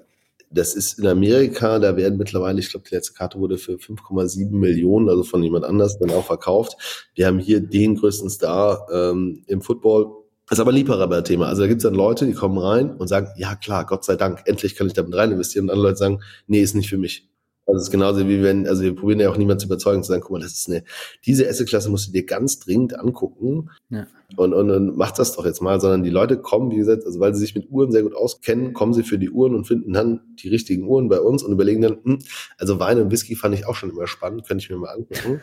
das ist in Amerika, da werden mittlerweile, ich glaube, die letzte Karte wurde für 5,7 Millionen, also von jemand anders, dann auch verkauft. Wir haben hier den größten Star ähm, im Football. Das ist aber ein Liebhaber-Thema. Also da gibt es dann Leute, die kommen rein und sagen, ja klar, Gott sei Dank, endlich kann ich damit rein investieren. Und andere Leute sagen, nee, ist nicht für mich. Also es ist genauso wie wenn, also wir probieren ja auch niemand zu überzeugen, zu sagen, guck mal, das ist eine, diese Asset-Klasse musst du dir ganz dringend angucken ja. Und, und, und mach das doch jetzt mal, sondern die Leute kommen, wie gesagt, also weil sie sich mit Uhren sehr gut auskennen, kommen sie für die Uhren und finden dann die richtigen Uhren bei uns und überlegen dann, hm, also Wein und Whisky fand ich auch schon immer spannend, könnte ich mir mal angucken.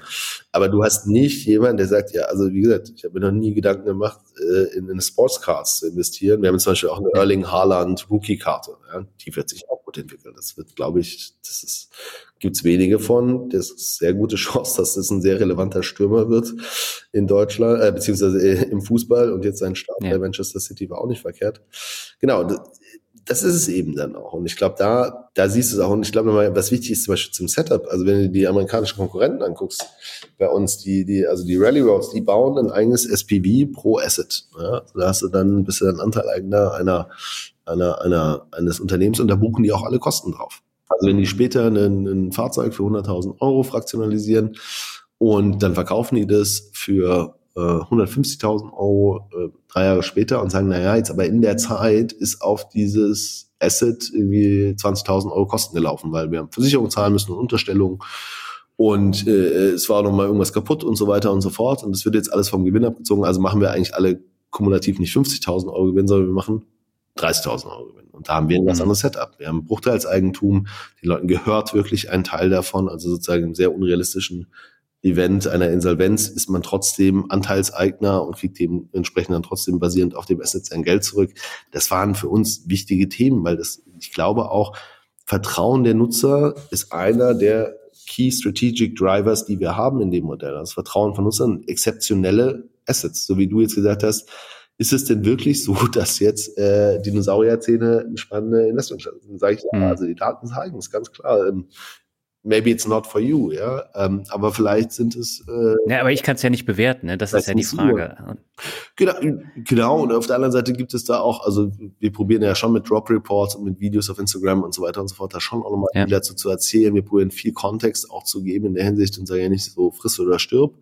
Aber du hast nicht jemanden, der sagt, ja, also wie gesagt, ich habe mir noch nie Gedanken gemacht, äh, in, in Sportscards zu investieren. Wir haben zum Beispiel auch eine Erling Haaland Rookie-Karte, ja, die wird sich auch gut entwickeln. Das wird, glaube ich, das ist gibt's wenige von. Das ist sehr gute Chance, dass das ein sehr relevanter Stürmer wird in Deutschland, äh, beziehungsweise äh, im Fußball. Und jetzt sein Start ja. bei Manchester City war auch nicht verkehrt. Genau, das ist es eben dann auch. Und ich glaube, da, da siehst du es auch. Und ich glaube nochmal, was wichtig ist zum Beispiel zum Setup. Also wenn du die amerikanischen Konkurrenten anguckst, bei uns, die, die, also die Rally Roads, die bauen ein eigenes SPV pro Asset. Ja? Da hast du dann, bist du dann Anteileigner einer, einer, einer, eines Unternehmens und da buchen die auch alle Kosten drauf. Also wenn die später ein, ein Fahrzeug für 100.000 Euro fraktionalisieren und dann verkaufen die das für äh, 150.000 Euro äh, drei Jahre später und sagen, naja, jetzt aber in der Zeit ist auf dieses Asset irgendwie 20.000 Euro Kosten gelaufen, weil wir haben Versicherung zahlen müssen und Unterstellung und äh, es war noch mal irgendwas kaputt und so weiter und so fort und es wird jetzt alles vom Gewinn abgezogen, also machen wir eigentlich alle kumulativ nicht 50.000 Euro Gewinn, sondern wir machen 30.000 Euro Gewinn. Und da haben wir ein ganz mhm. anderes Setup. Wir haben Bruchteilseigentum, den Leuten gehört wirklich ein Teil davon, also sozusagen im sehr unrealistischen Event einer Insolvenz ist man trotzdem Anteilseigner und kriegt dementsprechend dann trotzdem basierend auf dem Asset sein Geld zurück. Das waren für uns wichtige Themen, weil das, ich glaube auch, Vertrauen der Nutzer ist einer der Key Strategic Drivers, die wir haben in dem Modell. Das Vertrauen von Nutzern, exzeptionelle Assets, so wie du jetzt gesagt hast, ist es denn wirklich so, dass jetzt äh, Dinosaurierzähne eine spannende Investment sind? Sage ich, ja, mhm. also die Daten zeigen es ganz klar. Ähm, maybe it's not for you, ja. Ähm, aber vielleicht sind es. Äh, ja, aber ich kann es ja nicht bewerten, ne? Das ist ja die Frage. Genau, genau. Und auf der anderen Seite gibt es da auch, also wir probieren ja schon mit Drop Reports und mit Videos auf Instagram und so weiter und so fort, da schon auch nochmal ja. viel dazu zu erzählen. Wir probieren viel Kontext auch zu geben in der Hinsicht und sagen ja nicht so friss oder stirb.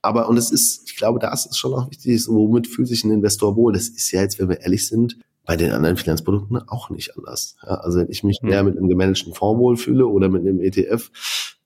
Aber und es ist, ich glaube, da ist schon auch wichtig, womit fühlt sich ein Investor wohl? Das ist ja jetzt, wenn wir ehrlich sind, bei den anderen Finanzprodukten auch nicht anders. Ja, also wenn ich mich mehr mit einem gemanagten Fonds wohlfühle oder mit einem ETF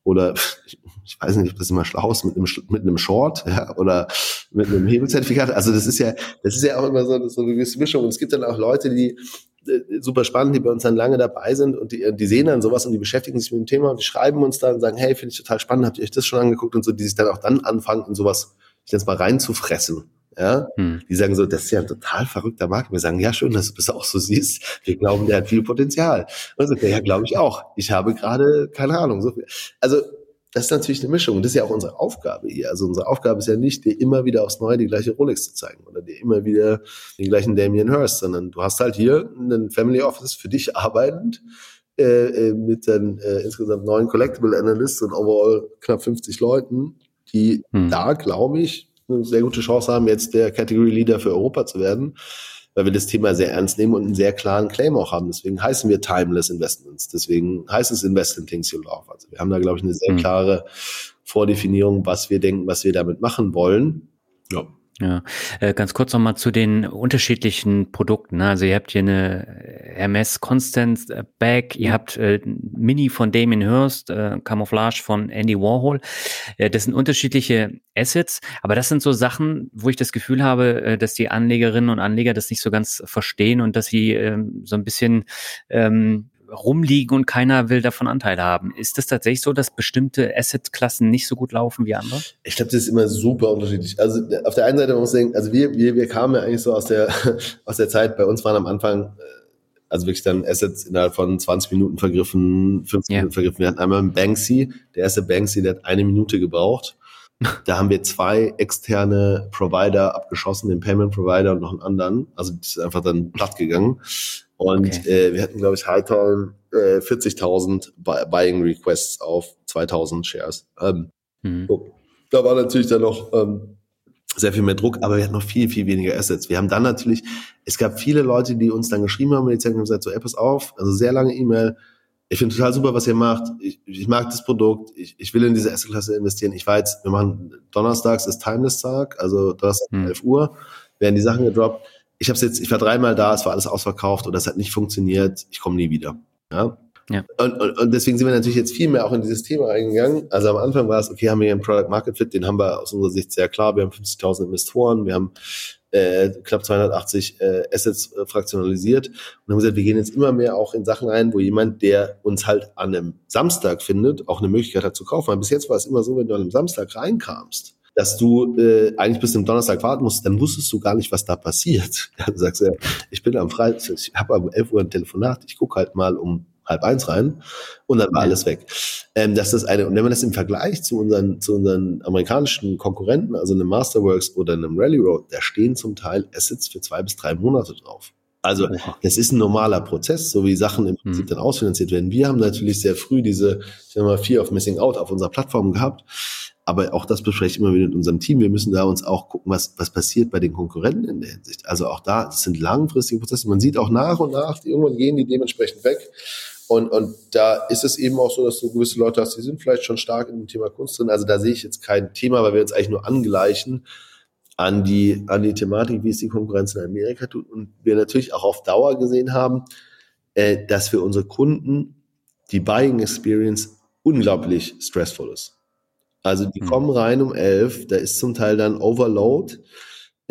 oder ich weiß nicht, ob das immer schlau ist, mit einem, mit einem Short ja, oder mit einem Hebelzertifikat. Also das ist ja, das ist ja auch immer so, so eine gewisse Mischung. Und es gibt dann auch Leute, die äh, super spannend, die bei uns dann lange dabei sind und die, die sehen dann sowas und die beschäftigen sich mit dem Thema und die schreiben uns dann und sagen, hey, finde ich total spannend, habt ihr euch das schon angeguckt und so, die sich dann auch dann anfangen, in sowas, ich nenne es mal reinzufressen ja, hm. die sagen so, das ist ja ein total verrückter Markt. Wir sagen, ja, schön, dass du das auch so siehst. Wir glauben, der hat viel Potenzial. Und sagt, ja, glaube ich auch. Ich habe gerade, keine Ahnung, so viel. Also, das ist natürlich eine Mischung. Und das ist ja auch unsere Aufgabe hier. Also unsere Aufgabe ist ja nicht, dir immer wieder aufs Neue die gleiche Rolex zu zeigen oder dir immer wieder den gleichen Damien Hirst, sondern du hast halt hier einen Family Office für dich arbeitend, äh, äh mit dann äh, insgesamt neun Collectible Analysts und overall knapp 50 Leuten, die hm. da, glaube ich, eine sehr gute Chance haben, jetzt der Category Leader für Europa zu werden, weil wir das Thema sehr ernst nehmen und einen sehr klaren Claim auch haben. Deswegen heißen wir Timeless Investments. Deswegen heißt es Invest in Things You Love. Also wir haben da, glaube ich, eine sehr mhm. klare Vordefinierung, was wir denken, was wir damit machen wollen. Ja. Ja, äh, ganz kurz nochmal zu den unterschiedlichen Produkten. Ne? Also ihr habt hier eine Hermes Constant äh, Bag, ihr habt äh, Mini von Damien Hirst, äh, Camouflage von Andy Warhol. Das sind unterschiedliche Assets, aber das sind so Sachen, wo ich das Gefühl habe, dass die Anlegerinnen und Anleger das nicht so ganz verstehen und dass sie äh, so ein bisschen ähm, rumliegen und keiner will davon Anteil haben. Ist das tatsächlich so, dass bestimmte Asset-Klassen nicht so gut laufen wie andere? Ich glaube, das ist immer super unterschiedlich. Also auf der einen Seite man muss denken, also wir, wir, wir kamen ja eigentlich so aus der, aus der Zeit, bei uns waren am Anfang äh, Also wirklich dann Assets innerhalb von 20 Minuten vergriffen, 15 ja. Minuten vergriffen. Wir hatten einmal einen Banksy, der erste Banksy, der hat eine Minute gebraucht. Da haben wir zwei externe Provider abgeschossen, den Payment Provider und noch einen anderen. Also die ist einfach dann platt gegangen. Und okay. äh, wir hatten, glaube ich, Hightown äh, 40.000 Buying Requests auf 2.000 Shares. Ähm, mhm. so. Da war natürlich dann noch ähm, sehr viel mehr Druck, aber wir hatten noch viel, viel weniger Assets. Wir haben dann natürlich, es gab viele Leute, die uns dann geschrieben haben und die haben gesagt, so, ey, pass auf, also sehr lange E-Mail, ich finde total super, was ihr macht. Ich, ich mag das Produkt. Ich, ich will in diese Asset-Klasse investieren. Ich weiß, wir machen donnerstags ist Timeless-Tag, also Donnerstag hm. 11 Uhr werden die Sachen gedroppt. Ich habe jetzt, ich war dreimal da, es war alles ausverkauft oder es hat nicht funktioniert. Ich komme nie wieder. Ja. Ja. Und, und, und deswegen sind wir natürlich jetzt viel mehr auch in dieses Thema eingegangen. Also am Anfang war es, okay, haben wir hier einen Product Market Fit, den haben wir aus unserer Sicht sehr klar. Wir haben 50.000 Investoren, wir haben äh, knapp 280 äh, Assets äh, fraktionalisiert und haben gesagt, wir gehen jetzt immer mehr auch in Sachen rein, wo jemand, der uns halt an einem Samstag findet, auch eine Möglichkeit hat zu kaufen. Weil bis jetzt war es immer so, wenn du an einem Samstag reinkamst, dass du äh, eigentlich bis zum Donnerstag warten musst, dann wusstest du gar nicht, was da passiert. Ja, du sagst ja, ich bin am Freitag, ich habe um 11 Uhr ein Telefonat, ich gucke halt mal um halb eins rein und dann war alles weg. Ähm, das ist eine, und wenn man das im Vergleich zu unseren, zu unseren amerikanischen Konkurrenten, also einem Masterworks oder einem Rally Road, da stehen zum Teil Assets für zwei bis drei Monate drauf. Also das ist ein normaler Prozess, so wie Sachen im Prinzip mhm. dann ausfinanziert werden. Wir haben natürlich sehr früh diese, ich sag mal, Fear of Missing Out auf unserer Plattform gehabt. Aber auch das bespreche ich immer wieder mit unserem Team. Wir müssen da uns auch gucken, was, was passiert bei den Konkurrenten in der Hinsicht. Also auch da, das sind langfristige Prozesse. Man sieht auch nach und nach, die irgendwann gehen die dementsprechend weg. Und, und da ist es eben auch so, dass du gewisse Leute hast, die sind vielleicht schon stark in dem Thema Kunst drin. Also da sehe ich jetzt kein Thema, weil wir uns eigentlich nur angleichen an die, an die Thematik, wie es die Konkurrenz in Amerika tut. Und wir natürlich auch auf Dauer gesehen haben, äh, dass für unsere Kunden die Buying Experience unglaublich stressful ist. Also die mhm. kommen rein um elf, da ist zum Teil dann Overload.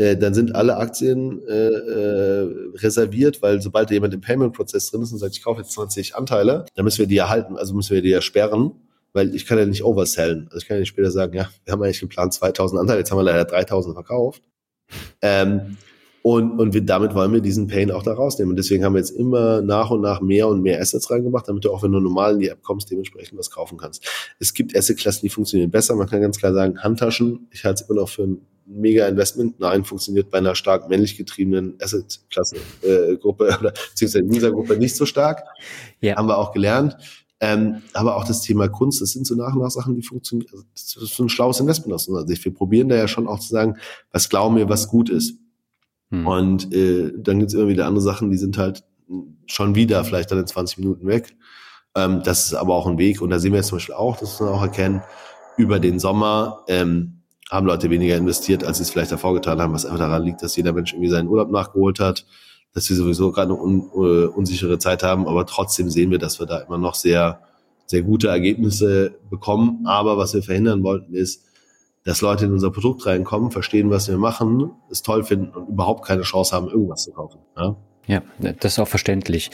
Äh, dann sind alle Aktien äh, äh, reserviert, weil sobald jemand im Payment-Prozess drin ist und sagt, ich kaufe jetzt 20 Anteile, dann müssen wir die ja halten, also müssen wir die ja sperren, weil ich kann ja nicht oversellen. Also ich kann ja nicht später sagen, ja, wir haben eigentlich geplant 2000 Anteile, jetzt haben wir leider 3000 verkauft. Ähm, und, und wir, damit wollen wir diesen Pain auch da rausnehmen. Und deswegen haben wir jetzt immer nach und nach mehr und mehr Assets reingemacht, damit du auch, wenn du normal in die App kommst, dementsprechend was kaufen kannst. Es gibt Asset-Klassen, die funktionieren besser. Man kann ganz klar sagen, Handtaschen, ich halte es immer noch für ein mega Investment. Nein, funktioniert bei einer stark männlich getriebenen Asset-Klasse-Gruppe äh, oder beziehungsweise User-Gruppe nicht so stark. Ja. Haben wir auch gelernt. Ähm, aber auch das Thema Kunst, das sind so nach und nach Sachen, die funktionieren. Also das ist so ein schlaues Investment aus unserer Sicht. Wir probieren da ja schon auch zu sagen, was glauben wir, was gut ist. Hm. Und äh, dann gibt's immer wieder andere Sachen, die sind halt schon wieder vielleicht dann in 20 Minuten weg. Ähm, das ist aber auch ein Weg. Und da sehen wir jetzt zum Beispiel auch, das muss man auch erkennen, über den Sommer ähm, haben Leute weniger investiert, als sie es vielleicht davor getan haben, was einfach daran liegt, dass jeder Mensch irgendwie seinen Urlaub nachgeholt hat, dass wir sowieso gerade eine un, uh, unsichere Zeit haben, aber trotzdem sehen wir, dass wir da immer noch sehr, sehr gute Ergebnisse bekommen. Aber was wir verhindern wollten, ist, dass Leute in unser Produkt reinkommen, verstehen, was wir machen, es toll finden und überhaupt keine Chance haben, irgendwas zu kaufen. Ja? Ja, das ist auch verständlich.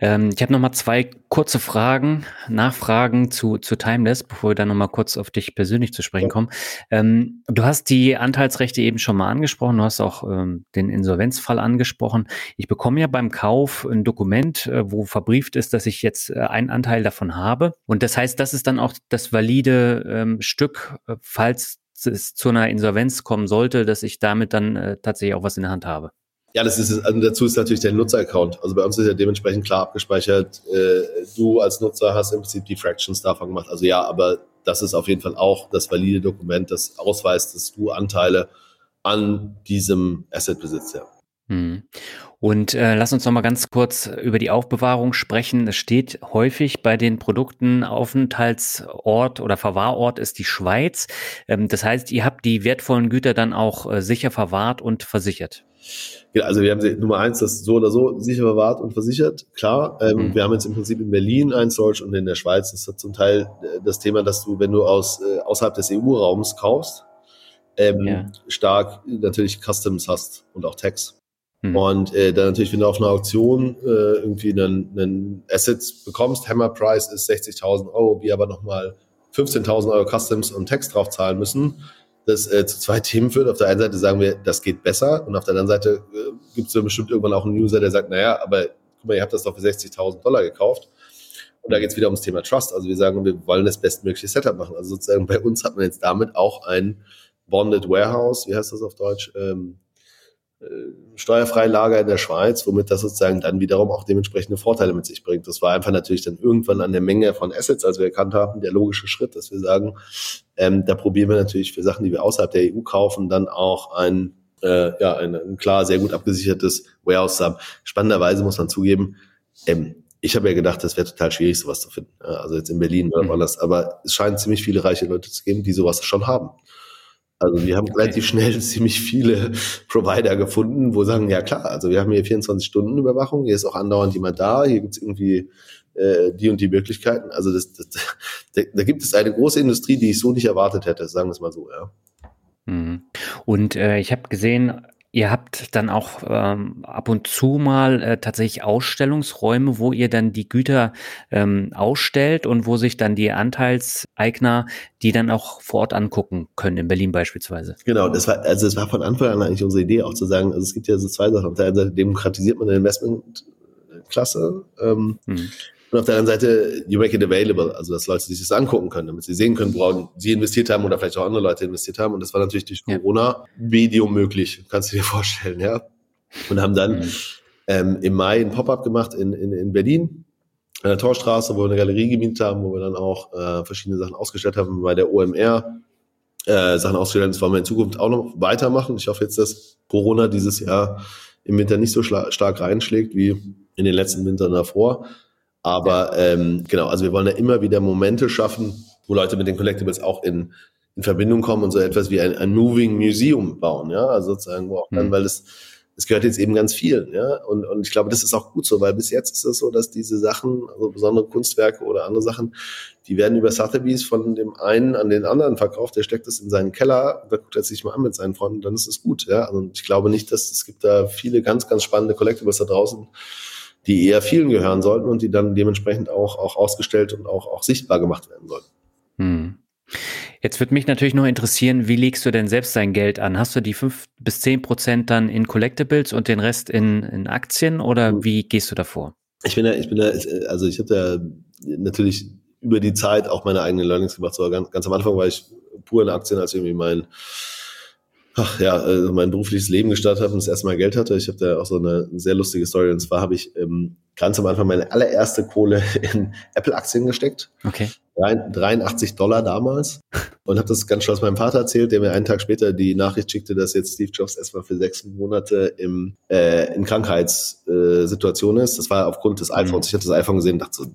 Ähm, ich habe noch mal zwei kurze Fragen, Nachfragen zu, zu Timeless, bevor wir dann noch mal kurz auf dich persönlich zu sprechen kommen. Ähm, du hast die Anteilsrechte eben schon mal angesprochen, du hast auch ähm, den Insolvenzfall angesprochen. Ich bekomme ja beim Kauf ein Dokument, äh, wo verbrieft ist, dass ich jetzt äh, einen Anteil davon habe. Und das heißt, das ist dann auch das valide ähm, Stück, äh, falls es zu einer Insolvenz kommen sollte, dass ich damit dann äh, tatsächlich auch was in der Hand habe. Ja, das ist also dazu ist natürlich der Nutzeraccount. Also bei uns ist ja dementsprechend klar abgespeichert. Äh, du als Nutzer hast im Prinzip die Fractions davon gemacht. Also ja, aber das ist auf jeden Fall auch das valide Dokument, das ausweist, dass du Anteile an diesem Asset besitzt. Ja. Hm. Und äh, lass uns noch mal ganz kurz über die Aufbewahrung sprechen. Es steht häufig bei den Produkten Aufenthaltsort oder Verwahrort ist die Schweiz. Ähm, das heißt, ihr habt die wertvollen Güter dann auch äh, sicher verwahrt und versichert. Ja, also wir haben Nummer eins, das so oder so sicher verwahrt und versichert, klar. Ähm, mhm. Wir haben jetzt im Prinzip in Berlin ein Storage und in der Schweiz ist das zum Teil äh, das Thema, dass du, wenn du aus äh, außerhalb des EU-Raums kaufst, ähm, ja. stark natürlich Customs hast und auch Tax. Mhm. Und äh, dann natürlich, wenn du auf einer Auktion äh, irgendwie einen, einen Asset bekommst, Hammer Price ist 60.000 Euro, wir aber nochmal 15.000 Euro Customs und Tax drauf zahlen müssen, das äh, zu zwei Themen führt. Auf der einen Seite sagen wir, das geht besser und auf der anderen Seite äh, gibt es bestimmt irgendwann auch einen User, der sagt, naja, aber guck guck mal, ihr habt das doch für 60.000 Dollar gekauft. Und da geht es wieder ums Thema Trust. Also wir sagen, wir wollen das bestmögliche Setup machen. Also sozusagen bei uns hat man jetzt damit auch ein Bonded Warehouse, wie heißt das auf Deutsch? Ähm, äh, steuerfreie Lager in der Schweiz, womit das sozusagen dann wiederum auch dementsprechende Vorteile mit sich bringt. Das war einfach natürlich dann irgendwann an der Menge von Assets, als wir erkannt haben, der logische Schritt, dass wir sagen, ähm, da probieren wir natürlich für Sachen, die wir außerhalb der EU kaufen, dann auch ein, äh, ja, ein, ein klar sehr gut abgesichertes Warehouse zu haben. Spannenderweise muss man zugeben, ähm, ich habe ja gedacht, das wäre total schwierig, sowas zu finden. Also jetzt in Berlin oder mhm. woanders. Aber es scheint ziemlich viele reiche Leute zu geben, die sowas schon haben. Also wir haben okay. relativ schnell ziemlich viele Provider gefunden, wo sagen, ja klar, also wir haben hier 24 Stunden Überwachung, hier ist auch andauernd jemand da, hier gibt es irgendwie äh, die und die Möglichkeiten. Also das, das, da, da gibt es eine große Industrie, die ich so nicht erwartet hätte, sagen wir es mal so, ja. Mhm. Und äh, ich habe gesehen, Ihr habt dann auch ähm, ab und zu mal äh, tatsächlich Ausstellungsräume, wo ihr dann die Güter ähm, ausstellt und wo sich dann die Anteilseigner die dann auch vor Ort angucken können, in Berlin beispielsweise. Genau, das war, also es war von Anfang an eigentlich unsere Idee, auch zu sagen, also es gibt ja so zwei Sachen. Auf der einen Seite demokratisiert man eine Investmentklasse. Ähm, hm. Und auf der anderen Seite, you make it available, also dass Leute sich das angucken können, damit sie sehen können, worauf sie investiert haben oder vielleicht auch andere Leute investiert haben. Und das war natürlich durch. Corona Video möglich, kannst du dir vorstellen, ja. Und haben dann mhm. ähm, im Mai ein Pop-up gemacht in, in, in Berlin, an der Torstraße, wo wir eine Galerie gemietet haben, wo wir dann auch äh, verschiedene Sachen ausgestellt haben bei der OMR. Äh, Sachen ausgestellt, das wollen wir in Zukunft auch noch weitermachen. Ich hoffe jetzt, dass Corona dieses Jahr im Winter nicht so stark reinschlägt wie in den letzten Wintern davor. Aber ähm, genau, also wir wollen ja immer wieder Momente schaffen, wo Leute mit den Collectibles auch in, in Verbindung kommen und so etwas wie ein, ein Moving Museum bauen, ja, also sozusagen, wo auch dann, mhm. weil es es gehört jetzt eben ganz vielen, ja. Und, und ich glaube, das ist auch gut so, weil bis jetzt ist es so, dass diese Sachen, also besondere Kunstwerke oder andere Sachen, die werden über Sotheby's von dem einen an den anderen verkauft, der steckt es in seinen Keller, da guckt er sich mal an mit seinen Freunden, dann ist es gut, ja. Also ich glaube nicht, dass es gibt da viele ganz, ganz spannende Collectibles da draußen, die eher vielen gehören sollten und die dann dementsprechend auch, auch ausgestellt und auch, auch sichtbar gemacht werden sollten. Hm. Jetzt würde mich natürlich noch interessieren, wie legst du denn selbst dein Geld an? Hast du die fünf bis zehn Prozent dann in Collectibles und den Rest in, in Aktien oder hm. wie gehst du davor? Ich bin da, ich bin da, also ich habe da natürlich über die Zeit auch meine eigenen Learnings gemacht. So ganz, ganz am Anfang war ich pur in Aktien, als irgendwie mein ach ja, also mein berufliches Leben gestartet habe und das erste Mal Geld hatte. Ich habe da auch so eine sehr lustige Story. Und zwar habe ich ähm, ganz am Anfang meine allererste Kohle in Apple-Aktien gesteckt. Okay. 83 Dollar damals. Und habe das ganz stolz meinem Vater erzählt, der mir einen Tag später die Nachricht schickte, dass jetzt Steve Jobs erstmal für sechs Monate im, äh, in Krankheitssituation äh, ist. Das war aufgrund des mhm. iPhones. Ich hatte das iPhone gesehen und dachte so,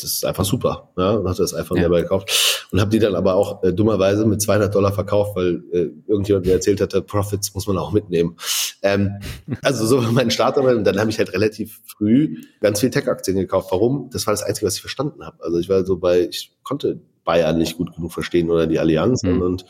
das ist einfach super. Ja, und hatte das iPhone ja. selber gekauft. Und habe die dann aber auch äh, dummerweise mit 200 Dollar verkauft, weil äh, irgendjemand mir erzählt hatte, Profits muss man auch mitnehmen. Ähm, also so war mein Start Und dann habe ich halt relativ früh ganz viel Tech-Aktien gekauft. Warum? Das war das Einzige, was ich verstanden habe. Also ich war so bei, ich konnte Bayern nicht gut genug verstehen oder die Allianz. Mhm. Und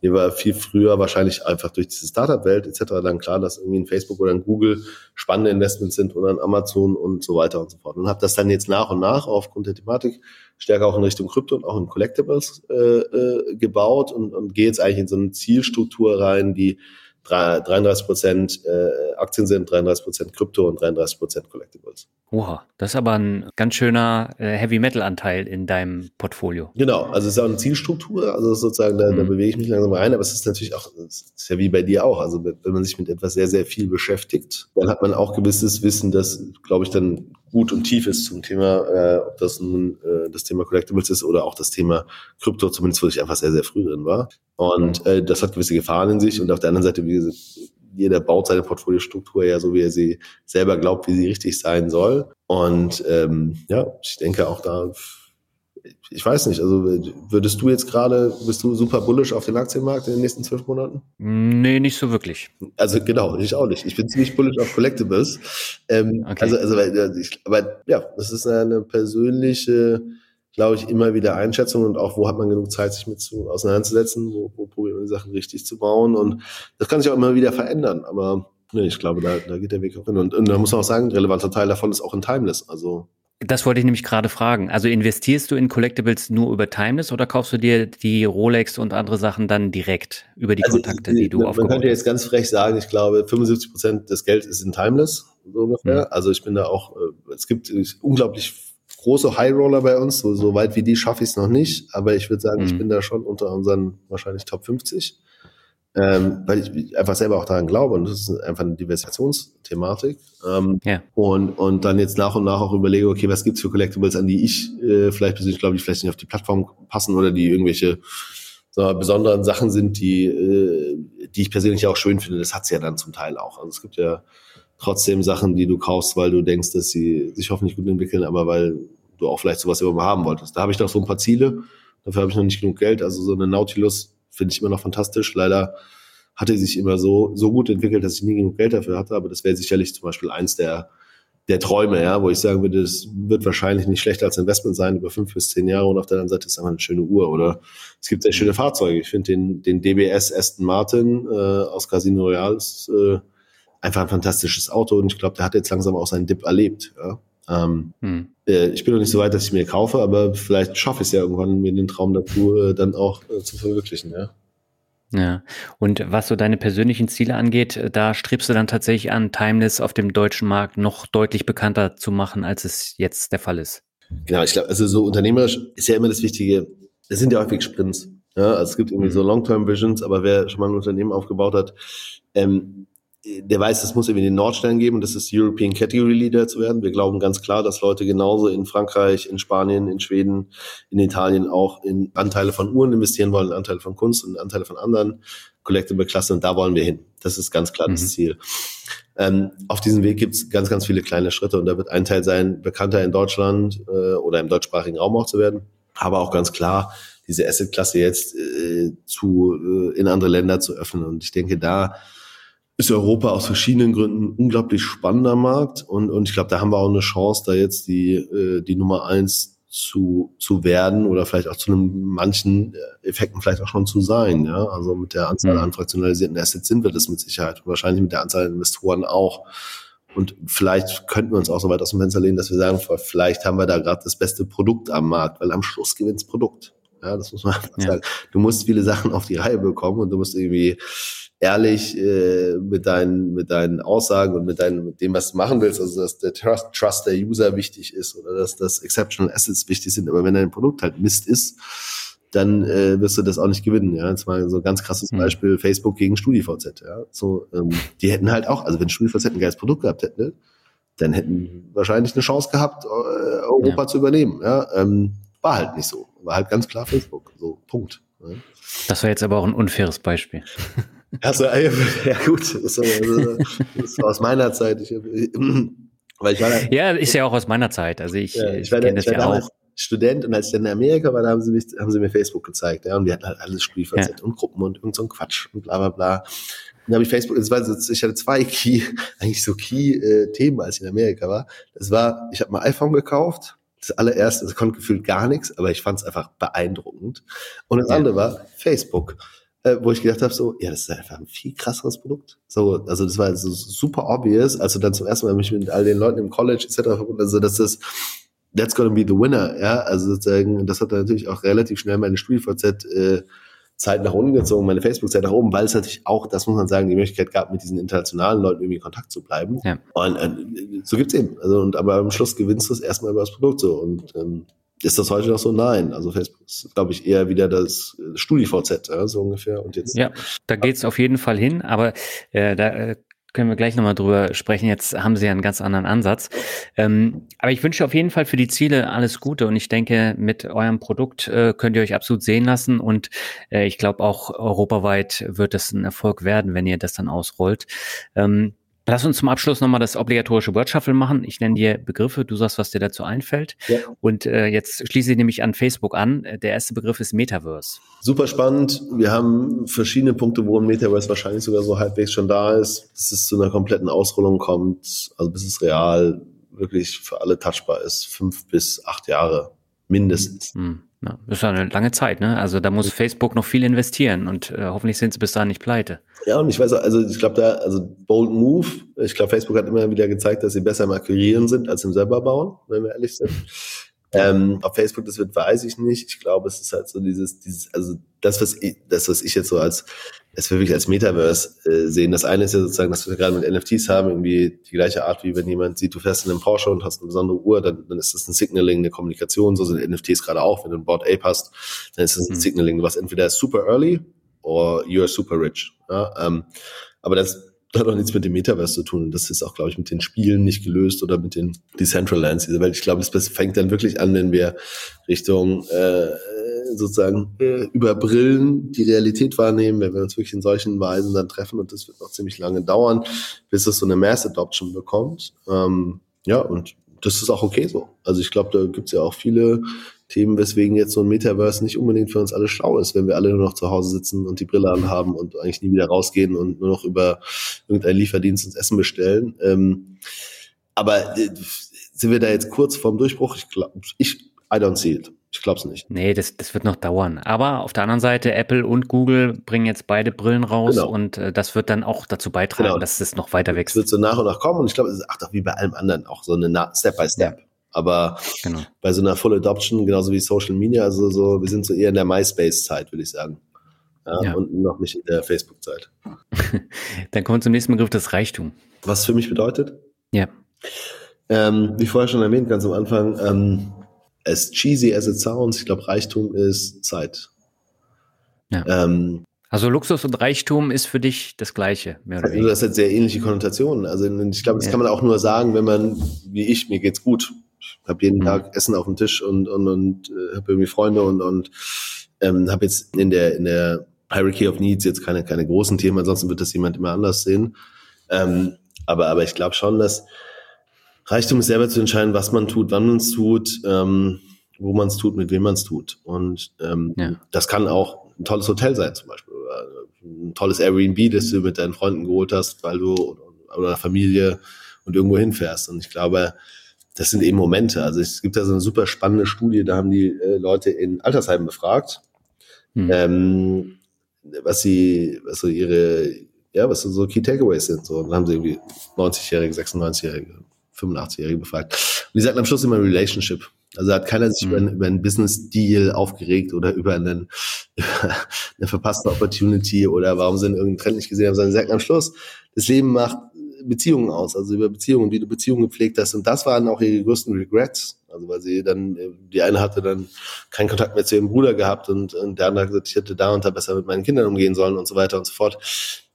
mir war viel früher wahrscheinlich einfach durch diese Startup-Welt etc. dann klar, dass irgendwie ein Facebook oder ein Google spannende Investments sind oder ein Amazon und so weiter und so fort. Und habe das dann jetzt nach und nach aufgrund der Thematik stärker auch in Richtung Krypto und auch in Collectibles äh, äh, gebaut und, und gehe jetzt eigentlich in so eine Zielstruktur rein, die 33 Prozent äh, Aktien sind, 33 Prozent Krypto und 33 Prozent Collectibles. Oha, das ist aber ein ganz schöner äh, Heavy Metal Anteil in deinem Portfolio. Genau, also es ist auch eine Zielstruktur, also sozusagen da, mhm. da bewege ich mich langsam rein, aber es ist natürlich auch, es ist ja wie bei dir auch, also wenn man sich mit etwas sehr, sehr viel beschäftigt, dann hat man auch gewisses Wissen, das, glaube ich, dann gut und tief ist zum Thema, äh, ob das nun äh, das Thema Collectibles ist oder auch das Thema Krypto, zumindest wo ich einfach sehr, sehr früh drin war. Und äh, das hat gewisse Gefahren in sich und auf der anderen Seite, wie gesagt, jeder baut seine Portfoliostruktur ja so, wie er sie selber glaubt, wie sie richtig sein soll. Und ähm, ja, ich denke auch da, ich weiß nicht, also würdest du jetzt gerade, bist du super bullish auf den Aktienmarkt in den nächsten zwölf Monaten? Nee, nicht so wirklich. Also genau, ich auch nicht. Ich bin ziemlich bullish auf Collectibles. Ähm, okay. Also, also aber ja, das ist eine persönliche glaube ich, immer wieder Einschätzung und auch, wo hat man genug Zeit, sich mit zu auseinanderzusetzen, wo, wo probiert man die Sachen richtig zu bauen. Und das kann sich auch immer wieder verändern. Aber nee, ich glaube, da, da geht der Weg auch hin. Und, und da muss man auch sagen, ein relevanter Teil davon ist auch in Timeless. Also das wollte ich nämlich gerade fragen. Also investierst du in Collectibles nur über Timeless oder kaufst du dir die Rolex und andere Sachen dann direkt über die also Kontakte, die du man aufgebaut hast? Man könnte jetzt ganz frech sagen, ich glaube, 75 Prozent des Geldes ist in Timeless so ungefähr. Mhm. Also ich bin da auch, äh, es gibt unglaublich große High Roller bei uns, so, so weit wie die schaffe ich es noch nicht, aber ich würde sagen, mhm. ich bin da schon unter unseren wahrscheinlich Top 50 ähm, weil ich einfach selber auch daran glaube und das ist einfach eine Diversifikationsthematik. Ähm, ja. und, und dann jetzt nach und nach auch überlege, okay, was gibt's für Collectibles, an die ich äh, vielleicht persönlich glaube, die vielleicht nicht auf die Plattform passen oder die irgendwelche so, besonderen Sachen sind, die, äh, die ich persönlich auch schön finde. Das hat's ja dann zum Teil auch. Also es gibt ja trotzdem Sachen, die du kaufst, weil du denkst, dass sie sich hoffentlich gut entwickeln, aber weil du auch vielleicht sowas immer mal haben wolltest. Da habe ich doch so ein paar Ziele. Dafür habe ich noch nicht genug Geld. Also so eine Nautilus finde ich immer noch fantastisch. Leider hatte sich immer so, so gut entwickelt, dass ich nie genug Geld dafür hatte. Aber das wäre sicherlich zum Beispiel eins der, der Träume, ja, wo ich sagen würde, das wird wahrscheinlich nicht schlechter als Investment sein über fünf bis zehn Jahre und auf der anderen Seite ist einfach eine schöne Uhr oder es gibt sehr schöne Fahrzeuge. Ich finde den, den DBS Aston Martin äh, aus Casino Royale ist äh, einfach ein fantastisches Auto und ich glaube, der hat jetzt langsam auch seinen Dip erlebt. Ja. Ähm, hm. äh, ich bin noch nicht so weit, dass ich mir kaufe, aber vielleicht schaffe ich es ja irgendwann, mir den Traum dazu äh, dann auch äh, zu verwirklichen. Ja. Ja, und was so deine persönlichen Ziele angeht, äh, da strebst du dann tatsächlich an, Timeless auf dem deutschen Markt noch deutlich bekannter zu machen, als es jetzt der Fall ist. Genau, ich glaube, also so unternehmerisch ist ja immer das Wichtige, es sind ja häufig Sprints. Ja, also es gibt irgendwie so mhm. Long-Term-Visions, aber wer schon mal ein Unternehmen aufgebaut hat, ähm, der weiß, es muss irgendwie den Nordstern geben, das ist European Category Leader zu werden. Wir glauben ganz klar, dass Leute genauso in Frankreich, in Spanien, in Schweden, in Italien auch in Anteile von Uhren investieren wollen, Anteile von Kunst und Anteile von anderen Collectible Klassen und da wollen wir hin. Das ist ganz klar mhm. das Ziel. Ähm, auf diesem Weg gibt es ganz, ganz viele kleine Schritte und da wird ein Teil sein, bekannter in Deutschland äh, oder im deutschsprachigen Raum auch zu werden, aber auch ganz klar diese Asset-Klasse jetzt äh, zu äh, in andere Länder zu öffnen und ich denke da ist Europa aus verschiedenen Gründen ein unglaublich spannender Markt und, und ich glaube, da haben wir auch eine Chance, da jetzt die, äh, die Nummer eins zu, zu werden oder vielleicht auch zu einem manchen äh, Effekten vielleicht auch schon zu sein. Ja? Also mit der Anzahl mhm. an fraktionalisierten Assets sind wir das mit Sicherheit. Wahrscheinlich mit der Anzahl an Investoren auch. Und vielleicht könnten wir uns auch so weit aus dem Fenster lehnen, dass wir sagen, vielleicht haben wir da gerade das beste Produkt am Markt, weil am Schluss gewinnt das Produkt. Ja, das muss man einfach ja. sagen. Du musst viele Sachen auf die Reihe bekommen und du musst irgendwie ehrlich äh, mit deinen mit deinen Aussagen und mit deinem mit dem was du machen willst, also dass der Trust, Trust der User wichtig ist oder dass das Exceptional Assets wichtig sind, aber wenn dein Produkt halt Mist ist, dann äh, wirst du das auch nicht gewinnen. Ja, jetzt mal so ein ganz krasses hm. Beispiel: Facebook gegen StudiVZ. Ja, so ähm, die hätten halt auch, also wenn StudiVZ ein geiles Produkt gehabt hätte, ne, dann hätten wahrscheinlich eine Chance gehabt, äh, Europa ja. zu übernehmen. Ja, ähm, war halt nicht so. War halt ganz klar Facebook. So Punkt. Ja. Das war jetzt aber auch ein unfaires Beispiel. Also, ja gut, das ist, aus meiner Zeit. Ich, weil ich war da, ja, ist ja auch aus meiner Zeit. Also ich, ja, ich, ich kenne das ja auch. Student und als ich dann in Amerika war, da haben sie, mich, haben sie mir Facebook gezeigt. Ja, und wir hatten halt alles StudiVZ ja. und Gruppen und irgend so ein Quatsch und bla bla bla. Und dann habe ich Facebook, das war so, ich hatte zwei Key, eigentlich so Key-Themen, als ich in Amerika war. Das war, ich habe mein iPhone gekauft, das allererste, das konnte gefühlt gar nichts, aber ich fand es einfach beeindruckend. Und das ja. andere war Facebook äh, wo ich gedacht habe, so, ja, das ist einfach ein viel krasseres Produkt. So, also das war so super obvious, also dann zum ersten Mal mich mit all den Leuten im College etc. verbunden, also dass das that's gonna be the winner, ja, also sozusagen, das hat natürlich auch relativ schnell meine StudiVZ äh, Zeit nach unten gezogen, meine Facebook-Zeit nach oben, weil es natürlich auch, das muss man sagen, die Möglichkeit gab, mit diesen internationalen Leuten irgendwie in Kontakt zu bleiben. Ja. Und äh, so gibt's eben. Also, und aber am Schluss gewinnst du es erstmal über das Produkt so. Und ähm, ist das heute noch so? Nein. Also Facebook ist, glaube ich, eher wieder das StudiVZ, ja, so ungefähr. Und jetzt. Ja, da geht's auf jeden Fall hin, aber äh, da äh, können wir gleich nochmal drüber sprechen. Jetzt haben Sie ja einen ganz anderen Ansatz. Ähm, aber ich wünsche auf jeden Fall für die Ziele alles Gute und ich denke, mit eurem Produkt äh, könnt ihr euch absolut sehen lassen und äh, ich glaube auch europaweit wird es ein Erfolg werden, wenn ihr das dann ausrollt. Ähm, Lass uns zum Abschluss nochmal das obligatorische Word Shuffle machen. Ich nenne dir Begriffe, du sagst, was dir dazu einfällt. Ja. Und äh, jetzt schließe ich nämlich an Facebook an. Der erste Begriff ist Metaverse. Super spannend. Wir haben verschiedene Punkte, wo ein Metaverse wahrscheinlich sogar so halbwegs schon da ist, bis es zu einer kompletten Ausrollung kommt, also bis es real wirklich für alle touchbar ist. Fünf bis acht Jahre mindestens. Hm. Ja, das ist ja eine lange Zeit, ne? Also da muss Facebook noch viel investieren und äh, hoffentlich sind sie bis dahin nicht pleite. Ja, und ich weiß, also ich glaube da, also Bold Move, ich glaube, Facebook hat immer wieder gezeigt, dass sie besser im Akquirieren sind als im selber bauen, wenn wir ehrlich sind. Ähm, auf Facebook das wird, weiß ich nicht. Ich glaube, es ist halt so dieses, dieses, also das, was ich, das, was ich jetzt so als, das wir wirklich als Metaverse äh, sehen. Das eine ist ja sozusagen, dass wir gerade mit NFTs haben, irgendwie die gleiche Art, wie wenn jemand sieht, du fährst in einem Porsche und hast eine besondere Uhr, dann, dann ist das ein Signaling, eine Kommunikation. So sind NFTs gerade auch. Wenn du ein Board Ape hast, dann ist das ein mhm. Signaling. Du warst entweder super early or you're super rich. Ja? Ähm, aber das hat auch nichts mit dem Metaverse zu tun. Das ist auch, glaube ich, mit den Spielen nicht gelöst oder mit den Decentralands dieser Welt. Ich glaube, das fängt dann wirklich an, wenn wir Richtung äh, sozusagen äh, über Brillen die Realität wahrnehmen, wenn wir uns wirklich in solchen Weisen dann treffen. Und das wird noch ziemlich lange dauern, bis es so eine Mass Adoption bekommt. Ähm, ja, und das ist auch okay so. Also ich glaube, da gibt's ja auch viele Themen, weswegen jetzt so ein Metaverse nicht unbedingt für uns alle schlau ist, wenn wir alle nur noch zu Hause sitzen und die Brille anhaben und eigentlich nie wieder rausgehen und nur noch über irgendeinen Lieferdienst ins Essen bestellen. Ähm, aber äh, sind wir da jetzt kurz vorm Durchbruch? Ich glaube, ich, I don't see it. Ich glaube es nicht. Nee, das, das wird noch dauern. Aber auf der anderen Seite, Apple und Google bringen jetzt beide Brillen raus genau. und äh, das wird dann auch dazu beitragen, genau. dass es noch weiter wächst. Es wird so nach und nach kommen und ich glaube, es ist auch wie bei allem anderen auch so eine Step by Step. Ja. Aber genau. bei so einer Full Adoption, genauso wie Social Media, also so, wir sind so eher in der MySpace-Zeit, würde ich sagen. Ja, ja. Und noch nicht in der Facebook-Zeit. Dann kommen wir zum nächsten Begriff, das Reichtum. Was für mich bedeutet? Ja. Ähm, wie vorher schon erwähnt, ganz am Anfang, ähm, as cheesy as it sounds, ich glaube, Reichtum ist Zeit. Ja. Ähm, also Luxus und Reichtum ist für dich das Gleiche, mehr oder also. Das hat sehr ähnliche Konnotationen. Also ich glaube, das ja. kann man auch nur sagen, wenn man, wie ich, mir geht's gut habe jeden mhm. Tag Essen auf dem Tisch und und und äh, habe irgendwie Freunde und und ähm, habe jetzt in der in der Hierarchy of Needs jetzt keine keine großen Themen. Ansonsten wird das jemand immer anders sehen. Ähm, aber aber ich glaube schon, dass Reichtum ist selber zu entscheiden, was man tut, wann man es tut, ähm, wo man es tut, mit wem man es tut. Und ähm, ja. das kann auch ein tolles Hotel sein zum Beispiel oder ein tolles Airbnb, das du mit deinen Freunden geholt hast, weil du oder, oder Familie und irgendwo hinfährst. Und ich glaube, das sind eben Momente. Also es gibt da so eine super spannende Studie, da haben die äh, Leute in Altersheimen befragt, hm. ähm, was sie, was so ihre, ja, was so Key Takeaways sind. So, und dann haben sie irgendwie 90-Jährige, 96-Jährige, 85-Jährige befragt. Und die sagten am Schluss immer Relationship. Also hat keiner sich mhm. über, einen, über einen Business-Deal aufgeregt oder über, einen, über eine verpasste Opportunity oder warum sie irgendeinen Trend nicht gesehen haben, sondern sie sagten am Schluss, das Leben macht Beziehungen aus, also über Beziehungen, wie du Beziehungen gepflegt hast. Und das waren auch ihre größten Regrets. Also weil sie dann, die eine hatte dann keinen Kontakt mehr zu ihrem Bruder gehabt und, und der andere hat gesagt, ich hätte da und da besser mit meinen Kindern umgehen sollen und so weiter und so fort.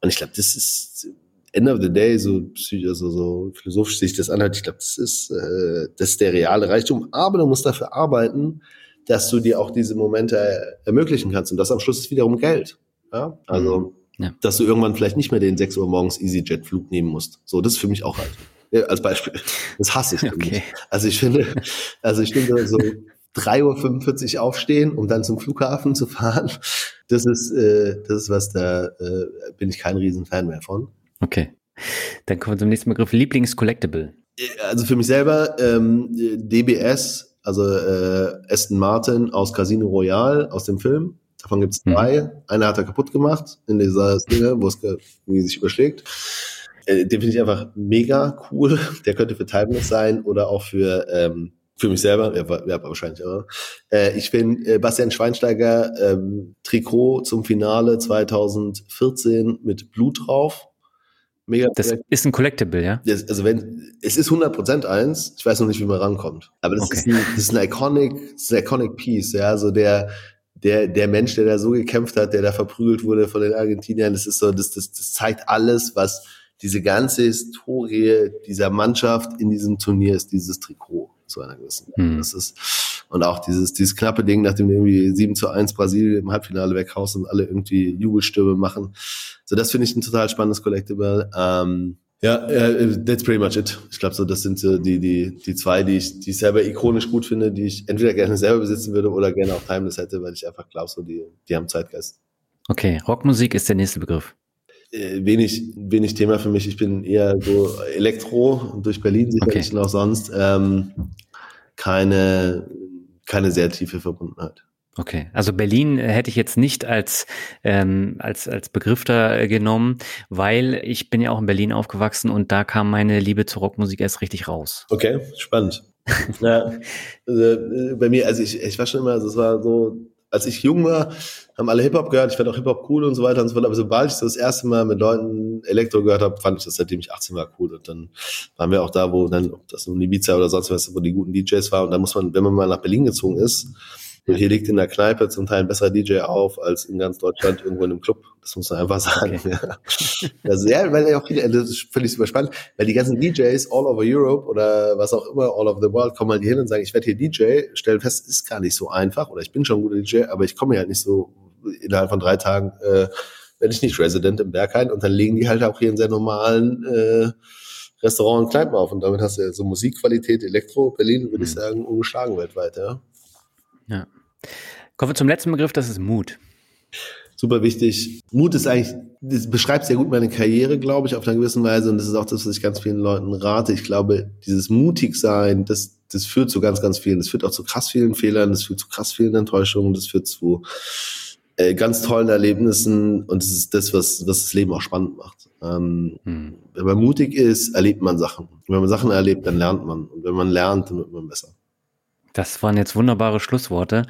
Und ich glaube, das ist end of the day, so, also so philosophisch sich das anhört, ich glaube, das ist, äh, das ist der reale Reichtum. Aber du musst dafür arbeiten, dass du dir auch diese Momente ermöglichen kannst. Und das am Schluss ist wiederum Geld. Ja? Also mhm. Ja. Dass du irgendwann vielleicht nicht mehr den 6 Uhr morgens EasyJet-Flug nehmen musst. So, das ist für mich auch halt. Als Beispiel. Das hasse ich. Okay. Also ich finde, also ich finde so 3.45 Uhr aufstehen, um dann zum Flughafen zu fahren. Das ist, äh, das ist was, da äh, bin ich kein Riesenfan mehr von. Okay. Dann kommen wir zum nächsten Begriff, Lieblings-Collectible. Also für mich selber ähm, DBS, also äh, Aston Martin aus Casino Royale, aus dem Film. Davon gibt es mhm. zwei. Mhm. Einer hat er kaputt gemacht in dieser Szene, wo es sich überschlägt. Äh, den finde ich einfach mega cool. Der könnte für Timeless sein oder auch für ähm, für mich selber, ja, ja wahrscheinlich aber. Äh, ich bin äh, Bastian Schweinsteiger ähm, Trikot zum Finale 2014 mit Blut drauf. Mega. Das ist ein Collectible, ja? Das, also wenn, es ist 100% eins. Ich weiß noch nicht, wie man rankommt. Aber das, okay. ist, ein, das ist ein iconic, das ist ein iconic Piece, ja. Also der, der, der Mensch, der da so gekämpft hat, der da verprügelt wurde von den Argentiniern, das ist so, das, das, das zeigt alles, was diese ganze Historie dieser Mannschaft in diesem Turnier ist, dieses Trikot zu einer gewissen. Hm. Das ist, und auch dieses, dieses knappe Ding, nachdem wir irgendwie 7 zu 1 Brasilien im Halbfinale weghaust und alle irgendwie Jubelstürme machen. So, das finde ich ein total spannendes Collectible. Ähm, ja, uh, that's pretty much it. Ich glaube, so das sind so die die die zwei, die ich die ich selber ikonisch gut finde, die ich entweder gerne selber besitzen würde oder gerne auch timeless hätte, weil ich einfach glaube, so die die haben Zeitgeist. Okay, Rockmusik ist der nächste Begriff. Äh, wenig wenig Thema für mich. Ich bin eher so Elektro durch Berlin sicherlich okay. noch sonst ähm, keine keine sehr tiefe Verbundenheit. Okay, also Berlin äh, hätte ich jetzt nicht als, ähm, als, als Begriff da äh, genommen, weil ich bin ja auch in Berlin aufgewachsen und da kam meine Liebe zur Rockmusik erst richtig raus. Okay, spannend. ja, äh, bei mir, also ich, ich war schon immer, also es war so, als ich jung war, haben alle Hip-Hop gehört, ich fand auch Hip-Hop cool und so weiter und so fort, aber sobald ich das erste Mal mit Leuten Elektro gehört habe, fand ich das, seitdem ich 18 war, cool. Und dann waren wir auch da, wo dann, ob das nun Ibiza oder sonst was, wo die guten DJs waren. Und da muss man, wenn man mal nach Berlin gezogen ist, und hier liegt in der Kneipe zum Teil ein besserer DJ auf als in ganz Deutschland irgendwo in einem Club. Das muss man einfach sagen. Okay. Ja. Also, ja, weil ja auch viele, das ist völlig super spannend, weil die ganzen DJs all over Europe oder was auch immer, all over the world, kommen halt hier hin und sagen, ich werde hier DJ, stellen fest, ist gar nicht so einfach oder ich bin schon ein guter DJ, aber ich komme halt nicht so innerhalb von drei Tagen, äh, werde ich nicht Resident im Berghain und dann legen die halt auch hier in sehr normalen äh, Restaurant und Kneipen auf und damit hast du ja so Musikqualität, Elektro, Berlin, würde mhm. ich sagen, ungeschlagen weltweit, ja. Ja. Kommen wir zum letzten Begriff, das ist Mut. Super wichtig. Mut ist eigentlich, das beschreibt sehr gut meine Karriere, glaube ich, auf einer gewissen Weise. Und das ist auch das, was ich ganz vielen Leuten rate. Ich glaube, dieses mutig sein, das, das führt zu ganz, ganz vielen. Das führt auch zu krass vielen Fehlern, das führt zu krass vielen Enttäuschungen, das führt zu äh, ganz tollen Erlebnissen. Und das ist das, was, was das Leben auch spannend macht. Ähm, hm. Wenn man mutig ist, erlebt man Sachen. wenn man Sachen erlebt, dann lernt man. Und wenn man lernt, dann wird man besser. Das waren jetzt wunderbare Schlussworte.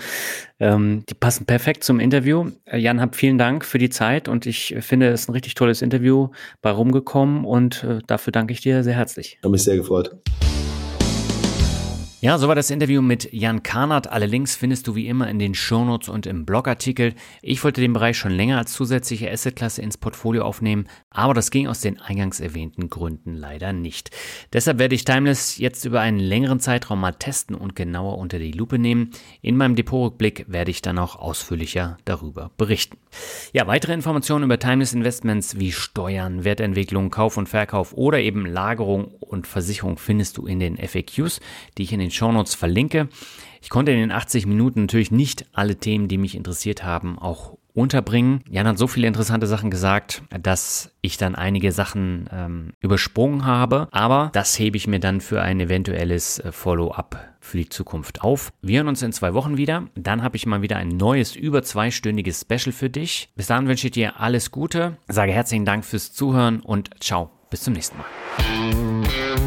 Ähm, die passen perfekt zum Interview. Äh, Jan, hab vielen Dank für die Zeit und ich finde, es ist ein richtig tolles Interview bei rumgekommen und äh, dafür danke ich dir sehr herzlich. Hat mich sehr gefreut. Ja, so war das Interview mit Jan Karnert. Alle Links findest du wie immer in den Shownotes und im Blogartikel. Ich wollte den Bereich schon länger als zusätzliche Assetklasse ins Portfolio aufnehmen, aber das ging aus den eingangs erwähnten Gründen leider nicht. Deshalb werde ich Timeless jetzt über einen längeren Zeitraum mal testen und genauer unter die Lupe nehmen. In meinem Depotrückblick werde ich dann auch ausführlicher darüber berichten. Ja, weitere Informationen über Timeless Investments wie Steuern, Wertentwicklung, Kauf und Verkauf oder eben Lagerung und Versicherung findest du in den FAQs, die ich in den Shownotes verlinke. Ich konnte in den 80 Minuten natürlich nicht alle Themen, die mich interessiert haben, auch unterbringen. Jan hat so viele interessante Sachen gesagt, dass ich dann einige Sachen ähm, übersprungen habe, aber das hebe ich mir dann für ein eventuelles äh, Follow-up für die Zukunft auf. Wir hören uns in zwei Wochen wieder. Dann habe ich mal wieder ein neues, über zweistündiges Special für dich. Bis dahin wünsche ich dir alles Gute, sage herzlichen Dank fürs Zuhören und ciao, bis zum nächsten Mal.